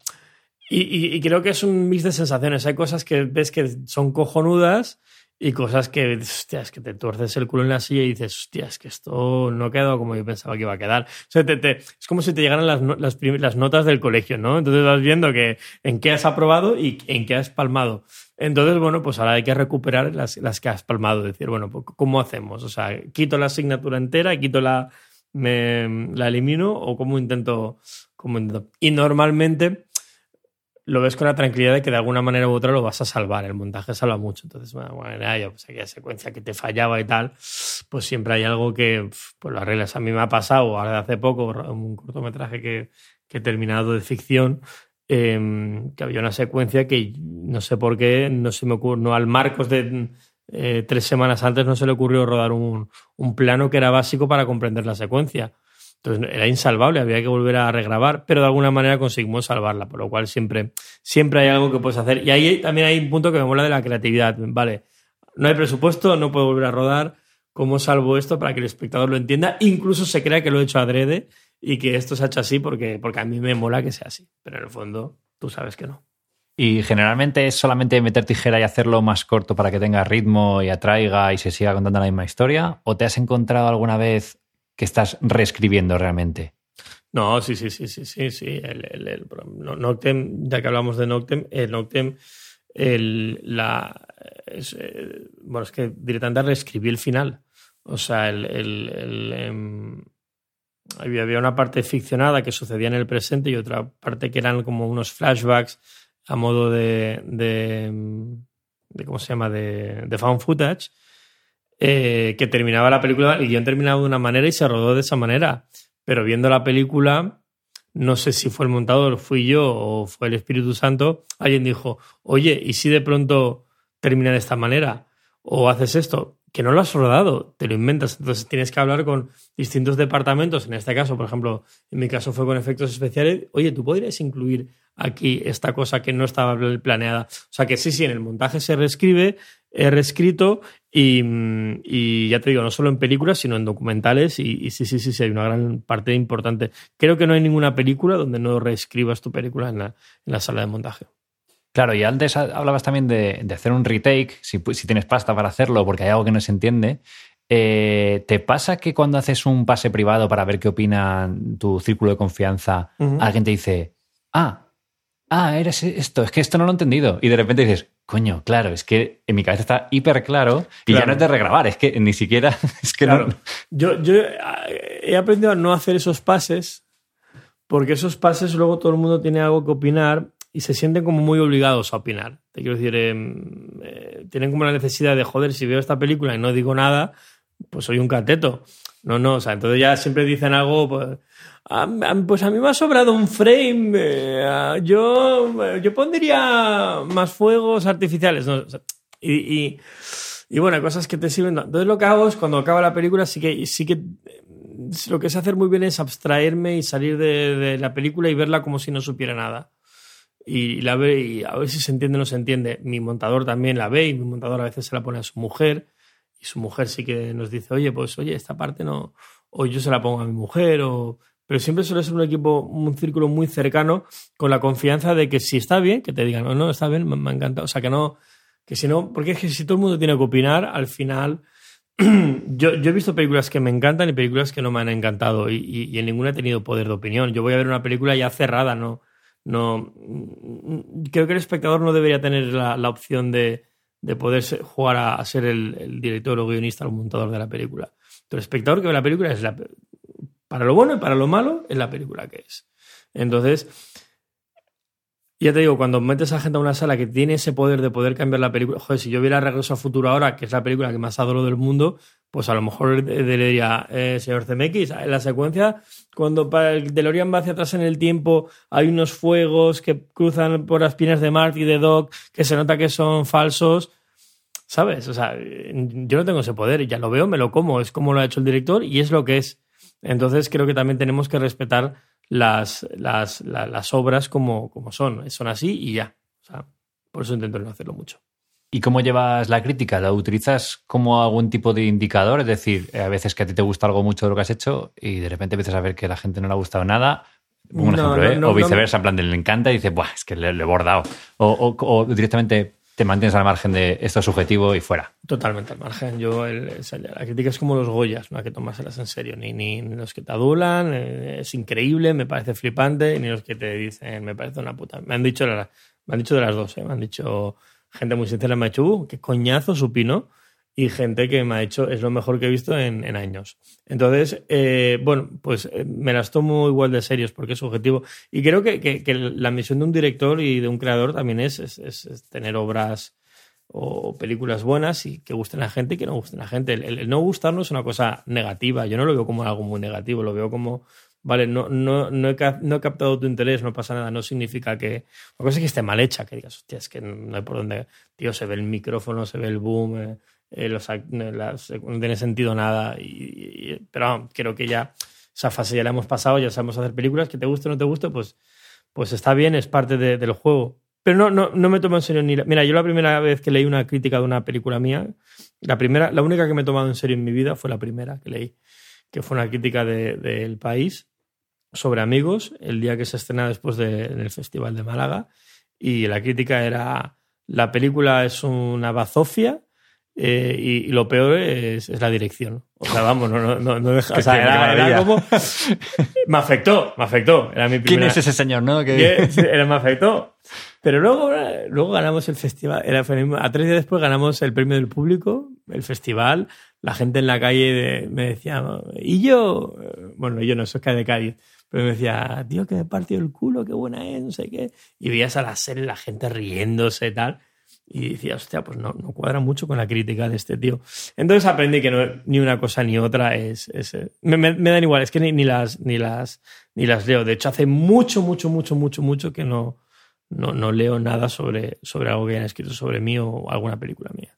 y, creo que es un mix de sensaciones. Hay cosas que ves que son cojonudas y cosas que, hostia, es que te tuerces el culo en la silla y dices, hostia, es que esto no ha quedado como yo pensaba que iba a quedar. O sea, te, es como si te llegaran las, notas del colegio, ¿no? Entonces vas viendo que en qué has aprobado y en qué has palmado. Entonces, bueno, pues ahora hay que recuperar las, que has palmado. Decir, bueno, pues, ¿cómo hacemos? O sea, quito la asignatura entera, quito la, la elimino o cómo intento, intento. Y normalmente lo ves con la tranquilidad de que de alguna manera u otra lo vas a salvar. El montaje salva mucho. Entonces, bueno, bueno ya, pues aquella secuencia que te fallaba y tal, pues siempre hay algo que pues lo arreglas. A mí me ha pasado, ahora de hace poco, un cortometraje que, que he terminado de ficción, em, que había una secuencia que no sé por qué, no se me ocurrió, no, al Marcos de eh, tres semanas antes no se le ocurrió rodar un, un plano que era básico para comprender la secuencia. Entonces era insalvable, había que volver a regrabar, pero de alguna manera conseguimos salvarla, por lo cual siempre, siempre hay algo que puedes hacer. Y ahí también hay un punto que me mola de la creatividad. Vale, no hay presupuesto, no puedo volver a rodar. ¿Cómo salvo esto para que el espectador lo entienda? Incluso se crea que lo he hecho adrede y que esto se ha hecho así porque, porque a mí me mola que sea así. Pero en el fondo, tú sabes que no. Y generalmente es solamente meter tijera y hacerlo más corto para que tenga ritmo y atraiga y se siga contando la misma historia. ¿O te has encontrado alguna vez que estás reescribiendo realmente. No, sí, sí, sí, sí, sí, sí. El, Noctem, ya que hablamos de Noctem, el Noctem, el, la, eh, bueno, es que directamente reescribí el final. O sea, el, em, había una parte ficcionada que sucedía en el presente y otra parte que eran como unos flashbacks a modo de, de, de ¿cómo se llama? De, de found footage eh, que terminaba la película, el guion terminaba de una manera y se rodó de esa manera. Pero viendo la película, no sé si fue el montador, fui yo o fue el Espíritu Santo, alguien dijo, oye, ¿y si de pronto termina de esta manera? ¿O haces esto? Que no lo has rodado, te lo inventas. Entonces tienes que hablar con distintos departamentos. En este caso, por ejemplo, en mi caso fue con efectos especiales. Oye, ¿tú podrías incluir aquí esta cosa que no estaba planeada? O sea que sí, sí, en el montaje se reescribe, he reescrito y, ya te digo, no solo en películas, sino en documentales y, sí, sí, sí, sí, hay una gran parte importante. Creo que no hay ninguna película donde no reescribas tu película en la, sala de montaje. Claro, y antes hablabas también de, hacer un retake, si, tienes pasta para hacerlo, porque hay algo que no se entiende. Eh, ¿Te pasa que cuando haces un pase privado para ver qué opina tu círculo de confianza, alguien te dice, ah, ah, eres esto, es que esto no lo he entendido? Y de repente dices, coño, claro, es que en mi cabeza está hiper claro y ya no es de regrabar, es que ni siquiera. Es que no... yo, yo he aprendido a no hacer esos pases porque esos pases luego todo el mundo tiene algo que opinar y se sienten como muy obligados a opinar. Te quiero decir, em, eh, tienen como la necesidad de, joder, si veo esta película y no digo nada, pues soy un cateto. No, no, o sea, entonces ya siempre dicen algo, pues, pues a mí me ha sobrado un frame. Eh, yo, yo pondría más fuegos artificiales. y, y, bueno, cosas que te sirven. Entonces lo que hago es cuando acaba la película, sí que, sí que lo que sé hacer muy bien es abstraerme y salir de, la película y verla como si no supiera nada. Y, la ve y a ver si se entiende o no se entiende. Mi montador también la ve y mi montador a veces se la pone a su mujer y su mujer sí que nos dice, oye, pues oye, esta parte no, o yo se la pongo a mi mujer, o pero siempre suele ser un equipo, un círculo muy cercano, con la confianza de que si está bien, que te digan, no, no, está bien, me, ha encantado. O sea, que no, que si no, porque es que si todo el mundo tiene que opinar, al final, yo, he visto películas que me encantan y películas que no me han encantado, y, en ninguna he tenido poder de opinión. Yo voy a ver una película ya cerrada, no, no, creo que el espectador no debería tener la, la opción de, de poder jugar a, ser el, el, director o guionista o montador de la película. el espectador que ve la película es la, para lo bueno y para lo malo es la película que es. Entonces, ya te digo, cuando metes a gente a una sala que tiene ese poder de poder cambiar la película, joder, si yo viera Regreso a Futuro ahora, que es la película que más adoro del mundo, pues a lo mejor diría, eh, señor CMX, en la secuencia, cuando el DeLorean va hacia atrás en el tiempo, hay unos fuegos que cruzan por las piernas de Marty y de Doc, que se nota que son falsos, ¿sabes? O sea, yo no tengo ese poder, ya lo veo, me lo como, es como lo ha hecho el director y es lo que es. Entonces creo que también tenemos que respetar las, las, las, obras como, como, son. Son así y ya. O sea, por eso intento no hacerlo mucho. ¿Y cómo llevas la crítica? ¿La utilizas como algún tipo de indicador? Es decir, a veces que a ti te gusta algo mucho de lo que has hecho y de repente empiezas a ver que a la gente no le ha gustado nada. Un ejemplo, ¿eh? o viceversa, en plan, le encanta y dice, Buah, es que le, he bordado. O, o, directamente te mantienes al margen de esto subjetivo y fuera. Totalmente al margen. Yo, la crítica es como los Goyas, no hay que tomárselas en serio. Ni, ni, los que te adulan, eh, es increíble, me parece flipante, ni los que te dicen, me parece una puta. Me han dicho, me han dicho de las dos, ¿eh? me han dicho gente muy sincera, me ha dicho, uh, qué coñazo supino y gente que me ha dicho es lo mejor que he visto en, años. Entonces, eh, bueno, pues eh, me las tomo igual de serios porque es subjetivo. Y creo que, la misión de un director y de un creador también es, es, tener obras o películas buenas y que gusten a la gente y que no gusten a la gente. El, no gustarnos es una cosa negativa. Yo no lo veo como algo muy negativo, lo veo como, vale, no, no, no, he, no he captado tu interés, no pasa nada, no significa que... Una cosa es que esté mal hecha, que digas, hostia, es que no hay por dónde... Tío, se ve el micrófono, se ve el boom, eh, eh, no tiene sentido nada. Y, pero creo que ya esa fase ya la hemos pasado, ya sabemos hacer películas, que te guste o no te guste, pues, pues está bien, es parte del juego. Pero no, no, no me tomo en serio ni... Mira, yo la primera vez que leí una crítica de una película mía, la primera, la única que me he tomado en serio en mi vida fue la primera que leí, que fue una crítica del de, País sobre amigos, el día que se estrena después del Festival de Málaga, y la crítica era, la película es una bazofia, eh, y, lo peor es, la dirección. O sea, vamos, no, no, no deja. O sea, era, como. me afectó, me afectó. Era mi ¿Quién es ese señor, no? Que... Era, me afectó. Pero luego, luego ganamos el festival. Era, a tres días después ganamos el premio del público, el festival. La gente en la calle me decía, y yo, bueno, yo no, soy de Cádiz, pero me decía, tío, que me partió el culo, qué buena es, no sé qué. Y veías a la serie la gente riéndose y tal y decía, hostia, pues no, no cuadra mucho con la crítica de este tío. Entonces aprendí que no, ni una cosa ni otra es... Eh, me, me, dan igual, es que ni, ni, las, ni, las, ni las leo. De hecho, hace mucho, mucho, mucho, mucho, mucho que no, no, no leo nada sobre, sobre algo que hayan escrito sobre mí o alguna película mía.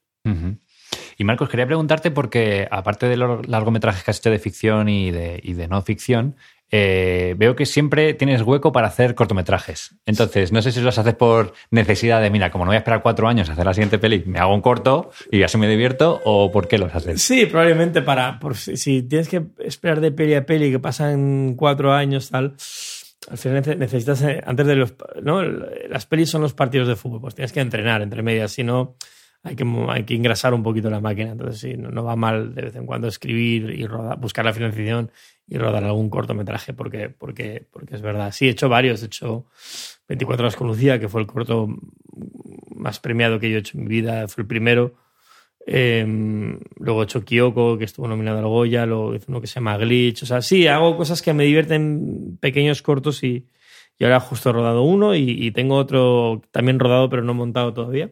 Y Marcos, quería preguntarte porque, aparte de los largometrajes que has hecho de ficción y de, y de no ficción, eh, veo que siempre tienes hueco para hacer cortometrajes. Entonces, no sé si los haces por necesidad de, mira, como no voy a esperar cuatro años a hacer la siguiente peli, me hago un corto y así me divierto, o por qué los haces. Sí, probablemente para, por, si, tienes que esperar de peli a peli que pasan cuatro años, tal, al final necesitas, eh, antes de los, ¿no? Las pelis son los partidos de fútbol, pues tienes que entrenar entre medias, si no hay que, hay que engrasar un poquito la máquina. Entonces, sí, no, va mal de vez en cuando escribir y buscar la financiación y rodar algún cortometraje, porque, porque, porque es verdad. Sí, he hecho varios. He hecho 24 horas con Lucía, que fue el corto más premiado que yo he hecho en mi vida. Fue el primero. Em, luego he hecho Kyoko, que estuvo nominado al Goya. Luego hice uno que se llama Glitch. O sea, sí, hago cosas que me divierten, pequeños cortos y, y ahora justo he rodado uno y, y tengo otro también rodado, pero no montado todavía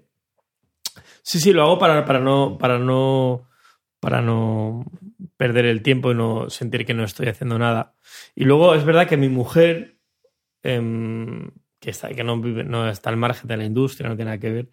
Sí, sí, lo hago para, para, no, para, no, para no perder el tiempo y no sentir que no estoy haciendo nada. Y luego es verdad que mi mujer, em, que, está, que no, no está al margen de la industria, no tiene nada que ver,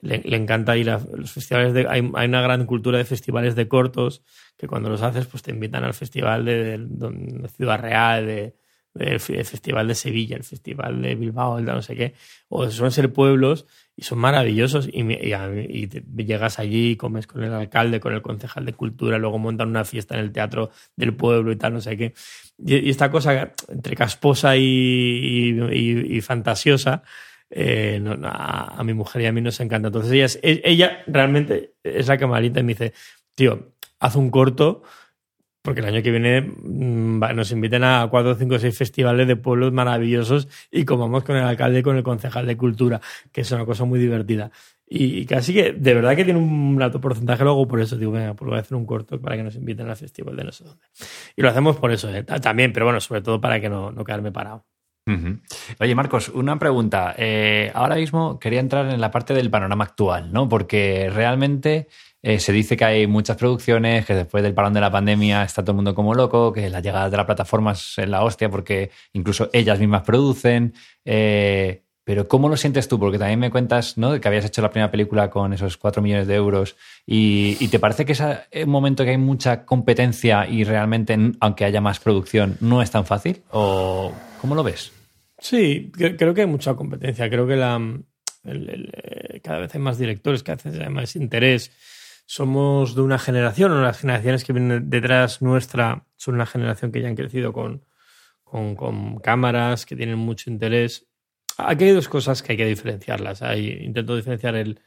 le, encanta ir a los festivales. De, hay, una gran cultura de festivales de cortos que cuando los haces pues te invitan al festival de, de Ciudad Real, de, el Festival de Sevilla, el Festival de Bilbao, el de no sé qué, o suelen ser pueblos y son maravillosos y, y, llegas allí, comes con el alcalde, con el concejal de cultura, luego montan una fiesta en el teatro del pueblo y tal, no sé qué. Y, esta cosa entre casposa y, fantasiosa, eh, a, mi mujer y a mí nos encanta. Entonces ella, ella realmente es la que me y me dice, tío, haz un corto porque el año que viene mm, nos inviten a cuatro, cinco, seis festivales de pueblos maravillosos y comamos con el alcalde y con el concejal de cultura, que es una cosa muy divertida. Y casi que, de verdad que tiene un alto porcentaje, luego por eso digo, venga, pues voy a hacer un corto para que nos inviten al festival de no sé dónde. Y lo hacemos por eso, ¿eh? también, pero bueno, sobre todo para que no, no quedarme parado. Oye, Marcos, una pregunta. Eh, ahora mismo quería entrar en la parte del panorama actual, ¿no? Porque realmente eh, se dice que hay muchas producciones, que después del parón de la pandemia está todo el mundo como loco, que la llegada de las plataformas es la hostia porque incluso ellas mismas producen. Eh, pero ¿cómo lo sientes tú? Porque también me cuentas ¿no? que habías hecho la primera película con esos 4 millones de euros y, y, ¿te parece que es un momento que hay mucha competencia y realmente, aunque haya más producción, no es tan fácil? ¿O cómo lo ves? Sí, creo que hay mucha competencia. Creo que la, eh, cada vez hay más directores, cada vez hay más interés somos de una generación, o las generaciones que vienen detrás nuestra son una generación que ya han crecido con, con, cámaras, que tienen mucho interés. Aquí hay dos cosas que hay que diferenciarlas. Hay, intento diferenciar el,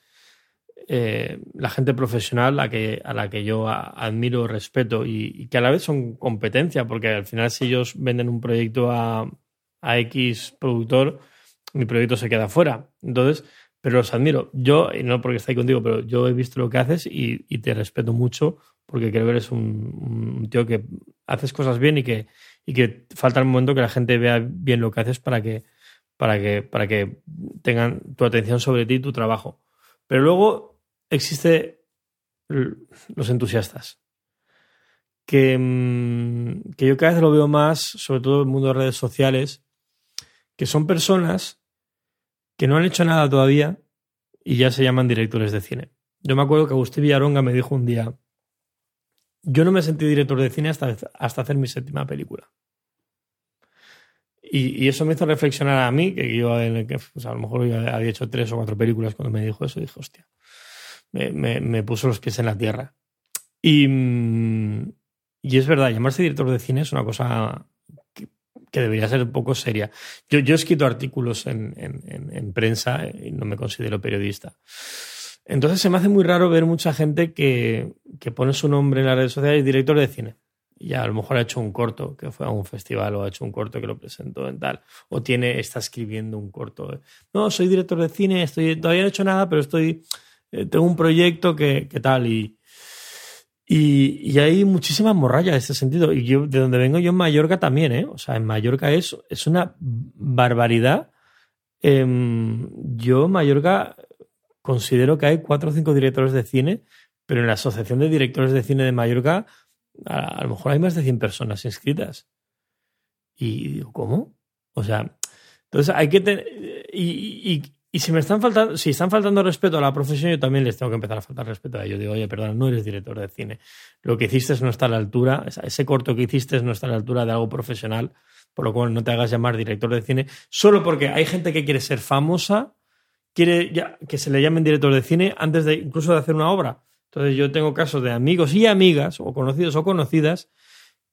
eh, la gente profesional a, que, a la que yo admiro, respeto y, que a la vez son competencia, porque al final si ellos venden un proyecto a, a X productor, mi proyecto se queda fuera. Entonces, pero los admiro. Yo, y no porque estoy contigo, pero yo he visto lo que haces y, te respeto mucho porque creo que eres un, tío que haces cosas bien y que, y que falta el momento que la gente vea bien lo que haces para que, para que, para que tengan tu atención sobre ti y tu trabajo. Pero luego existe los entusiastas. Que, mm, que yo cada vez lo veo más, sobre todo en el mundo de redes sociales, que son personas que no han hecho nada todavía y ya se llaman directores de cine. Yo me acuerdo que Agustín Villaronga me dijo un día, yo no me sentí director de cine hasta, hasta hacer mi séptima película. Y, eso me hizo reflexionar a mí, que yo pues a lo mejor había hecho tres o cuatro películas cuando me dijo eso, y dije, hostia, me, me, puso los pies en la tierra. Y, y es verdad, llamarse director de cine es una cosa que debería ser un poco seria. Yo, yo he escrito artículos en, en, prensa y no me considero periodista. Entonces se me hace muy raro ver mucha gente que, que pone su nombre en las redes sociales director de cine. Y a lo mejor ha hecho un corto que fue a un festival o ha hecho un corto que lo presentó en tal. O tiene, está escribiendo un corto. No, soy director de cine, estoy, todavía no he hecho nada, pero estoy, eh, tengo un proyecto que, que tal. Y, y, hay muchísima morralla en ese sentido. Y yo, de donde vengo yo en Mallorca también, ¿eh? O sea, en Mallorca es, es una barbaridad. Em, yo Mallorca considero que hay cuatro o cinco directores de cine, pero en la Asociación de Directores de Cine de Mallorca a, lo mejor hay más de 100 personas inscritas. Y digo, ¿cómo? O sea, entonces hay que tener... y si me están faltando, si están faltando respeto a la profesión, yo también les tengo que empezar a faltar respeto a ellos. Digo, oye, perdón, no eres director de cine. Lo que hiciste no está a la altura, ese corto que hiciste no está a la altura de algo profesional, por lo cual no te hagas llamar director de cine, solo porque hay gente que quiere ser famosa, quiere que se le llamen director de cine antes de incluso de hacer una obra. Entonces yo tengo casos de amigos y amigas, o conocidos o conocidas,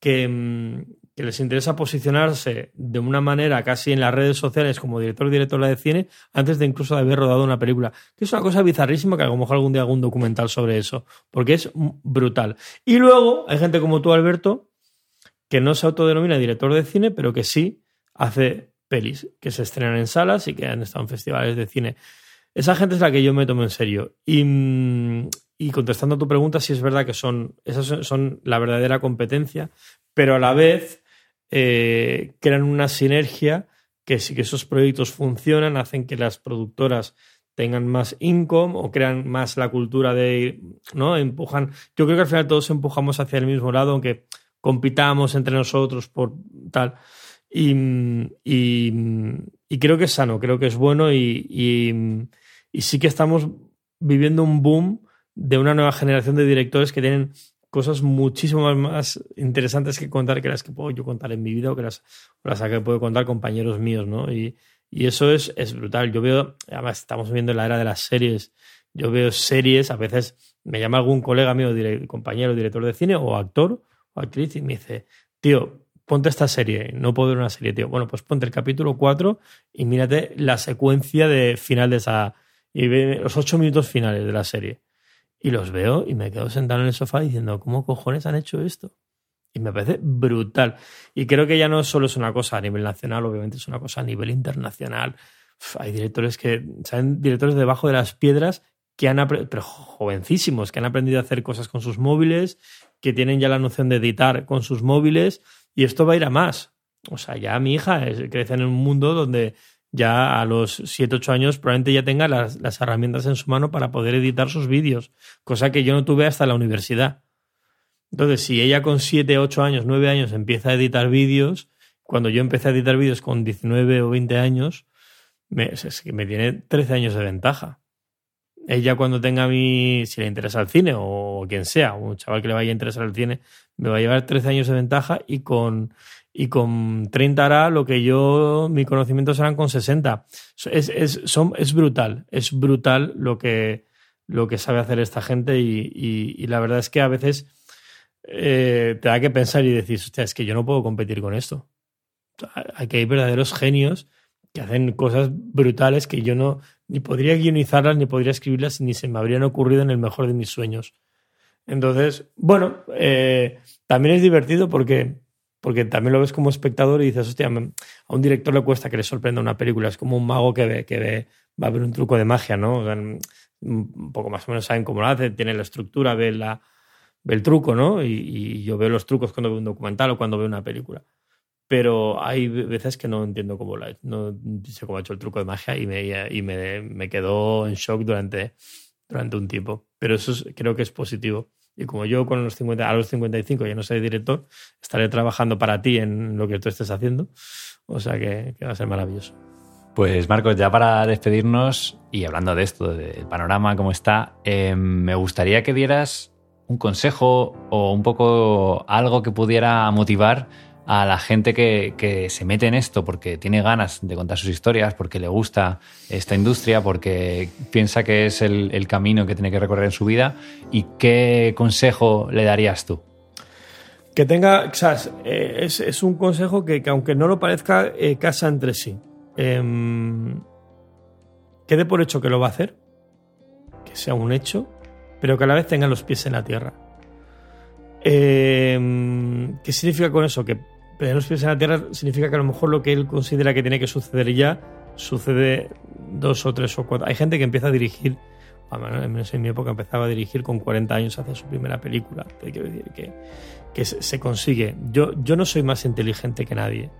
que, mm, que les interesa posicionarse de una manera casi en las redes sociales como director o directora de cine antes de incluso de haber rodado una película. Que es una cosa bizarrísima que a lo mejor algún día hago un documental sobre eso, porque es brutal. Y luego hay gente como tú, Alberto, que no se autodenomina director de cine, pero que sí hace pelis que se estrenan en salas y que han estado en festivales de cine. Esa gente es la que yo me tomo en serio. Y, mm, y contestando a tu pregunta, sí es verdad que son, esas son la verdadera competencia, pero a la vez eh, crean una sinergia que si que esos proyectos funcionan, hacen que las productoras tengan más income o crean más la cultura de, ¿no? Empujan. Yo creo que al final todos empujamos hacia el mismo lado, aunque compitamos entre nosotros por tal. Y, y, creo que es sano, creo que es bueno y, y, sí que estamos viviendo un boom de una nueva generación de directores que tienen cosas muchísimo más interesantes que contar que las que puedo yo contar en mi vida o que las, las que puedo contar compañeros míos, ¿no? Y, y eso es, es brutal. Yo veo, además estamos viviendo la era de las series, yo veo series, a veces me llama algún colega mío, compañero, director de cine o actor o actriz y me dice, tío, ponte esta serie, no puedo ver una serie, tío. Bueno, pues ponte el capítulo 4 y mírate la secuencia de final de esa, y ve los ocho minutos finales de la serie. Y los veo y me quedo sentado en el sofá diciendo, ¿cómo cojones han hecho esto? Y me parece brutal. Y creo que ya no solo es una cosa a nivel nacional, obviamente es una cosa a nivel internacional. hay directores que, saben, directores debajo de las piedras que han pero jovencísimos, que han aprendido a hacer cosas con sus móviles, que tienen ya la noción de editar con sus móviles, y esto va a ir a más. O sea, ya mi hija crece en un mundo donde ya a los 7, 8 años probablemente ya tenga las, las, herramientas en su mano para poder editar sus vídeos, cosa que yo no tuve hasta la universidad. Entonces, si ella con 7, 8 años, 9 años empieza a editar vídeos, cuando yo empecé a editar vídeos con 19 o 20 años, me, es que me tiene 13 años de ventaja. Ella cuando tenga mi, si le interesa el cine o quien sea, un chaval que le vaya a interesar el cine, me va a llevar 13 años de ventaja y con y con 30 hará lo que yo, mi conocimiento serán con 60. Es, es, son, es brutal, es brutal lo que, lo que sabe hacer esta gente y, y, la verdad es que a veces eh, te da que pensar y decir, hostia, es que yo no puedo competir con esto. Aquí hay verdaderos genios que hacen cosas brutales que yo no, ni podría guionizarlas, ni podría escribirlas, ni se me habrían ocurrido en el mejor de mis sueños. Entonces, bueno, eh, también es divertido porque, porque también lo ves como espectador y dices, hostia, a un director le cuesta que le sorprenda una película. Es como un mago que ve, que ve, va a haber un truco de magia, ¿no? un poco más o menos saben cómo lo hace, tiene la estructura, ve, la, ve el truco, ¿no? Y, yo veo los trucos cuando veo un documental o cuando veo una película. Pero hay veces que no entiendo cómo lo ha hecho, no sé cómo ha hecho el truco de magia y me, y me, me quedó en shock durante, durante un tiempo. Pero eso creo que es positivo. Y como yo con los 50, a los 55 ya no soy director, estaré trabajando para ti en lo que tú estés haciendo. O sea que, va a ser maravilloso. Pues Marcos, ya para despedirnos y hablando de esto, del panorama, cómo está, eh, me gustaría que dieras un consejo o un poco algo que pudiera motivar a la gente que, se mete en esto porque tiene ganas de contar sus historias, porque le gusta esta industria, porque piensa que es el, camino que tiene que recorrer en su vida. ¿Y qué consejo le darías tú? Que tenga, o sea, es, un consejo que, aunque no lo parezca, eh, casa entre sí. Eh, quede por hecho que lo va a hacer, que sea un hecho, pero que a la vez tenga los pies en la tierra. Em, ¿Qué significa con eso? Que tener los pies en la tierra significa que a lo mejor lo que él considera que tiene que suceder ya sucede dos o tres o cuatro. Hay gente que empieza a dirigir, menos en mi época empezaba a dirigir con 40 años hacia su primera película. Quiero decir que, que se consigue. Yo, yo no soy más inteligente que nadie.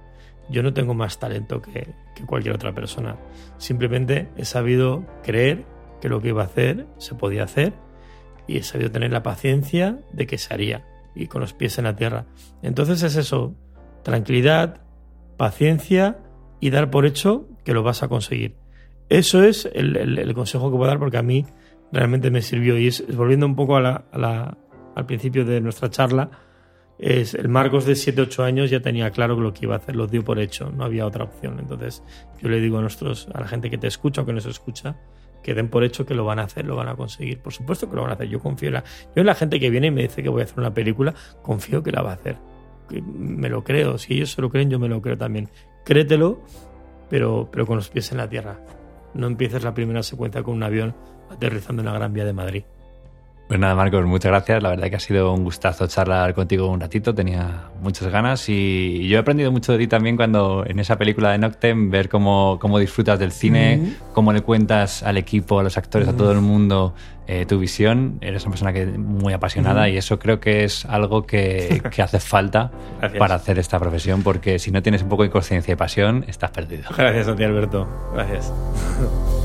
Yo no tengo más talento que, cualquier otra persona. Simplemente he sabido creer que lo que iba a hacer se podía hacer y he sabido tener la paciencia de que se haría y con los pies en la tierra. Entonces es eso, tranquilidad, paciencia y dar por hecho que lo vas a conseguir. Eso es el, consejo que puedo dar porque a mí realmente me sirvió y es, volviendo un poco a al principio de nuestra charla, es, el Marcos de 7-8 años ya tenía claro lo que iba a hacer, lo dio por hecho, no había otra opción. Entonces yo le digo a, nuestros, a la gente que te escucha o que nos escucha, que den por hecho que lo van a hacer, lo van a conseguir. Por supuesto que lo van a hacer, yo confío en la, yo en la gente que viene y me dice que voy a hacer una película, confío que la va a hacer. Me lo creo, si ellos se lo creen, yo me lo creo también. Créetelo, pero, pero con los pies en la tierra. No empieces la primera secuencia con un avión aterrizando en la Gran Vía de Madrid. Pues nada, Marcos, muchas gracias. La verdad que ha sido un gustazo charlar contigo un ratito. Tenía muchas ganas y yo he aprendido mucho de ti también cuando en esa película de Noctem, ver cómo, cómo disfrutas del cine, cómo le cuentas al equipo, a los actores, a todo el mundo eh, tu visión. Eres una persona que muy apasionada y eso creo que es algo que, que hace falta para hacer esta profesión porque si no tienes un poco de conciencia y pasión, estás perdido. Gracias a ti, Alberto. Gracias.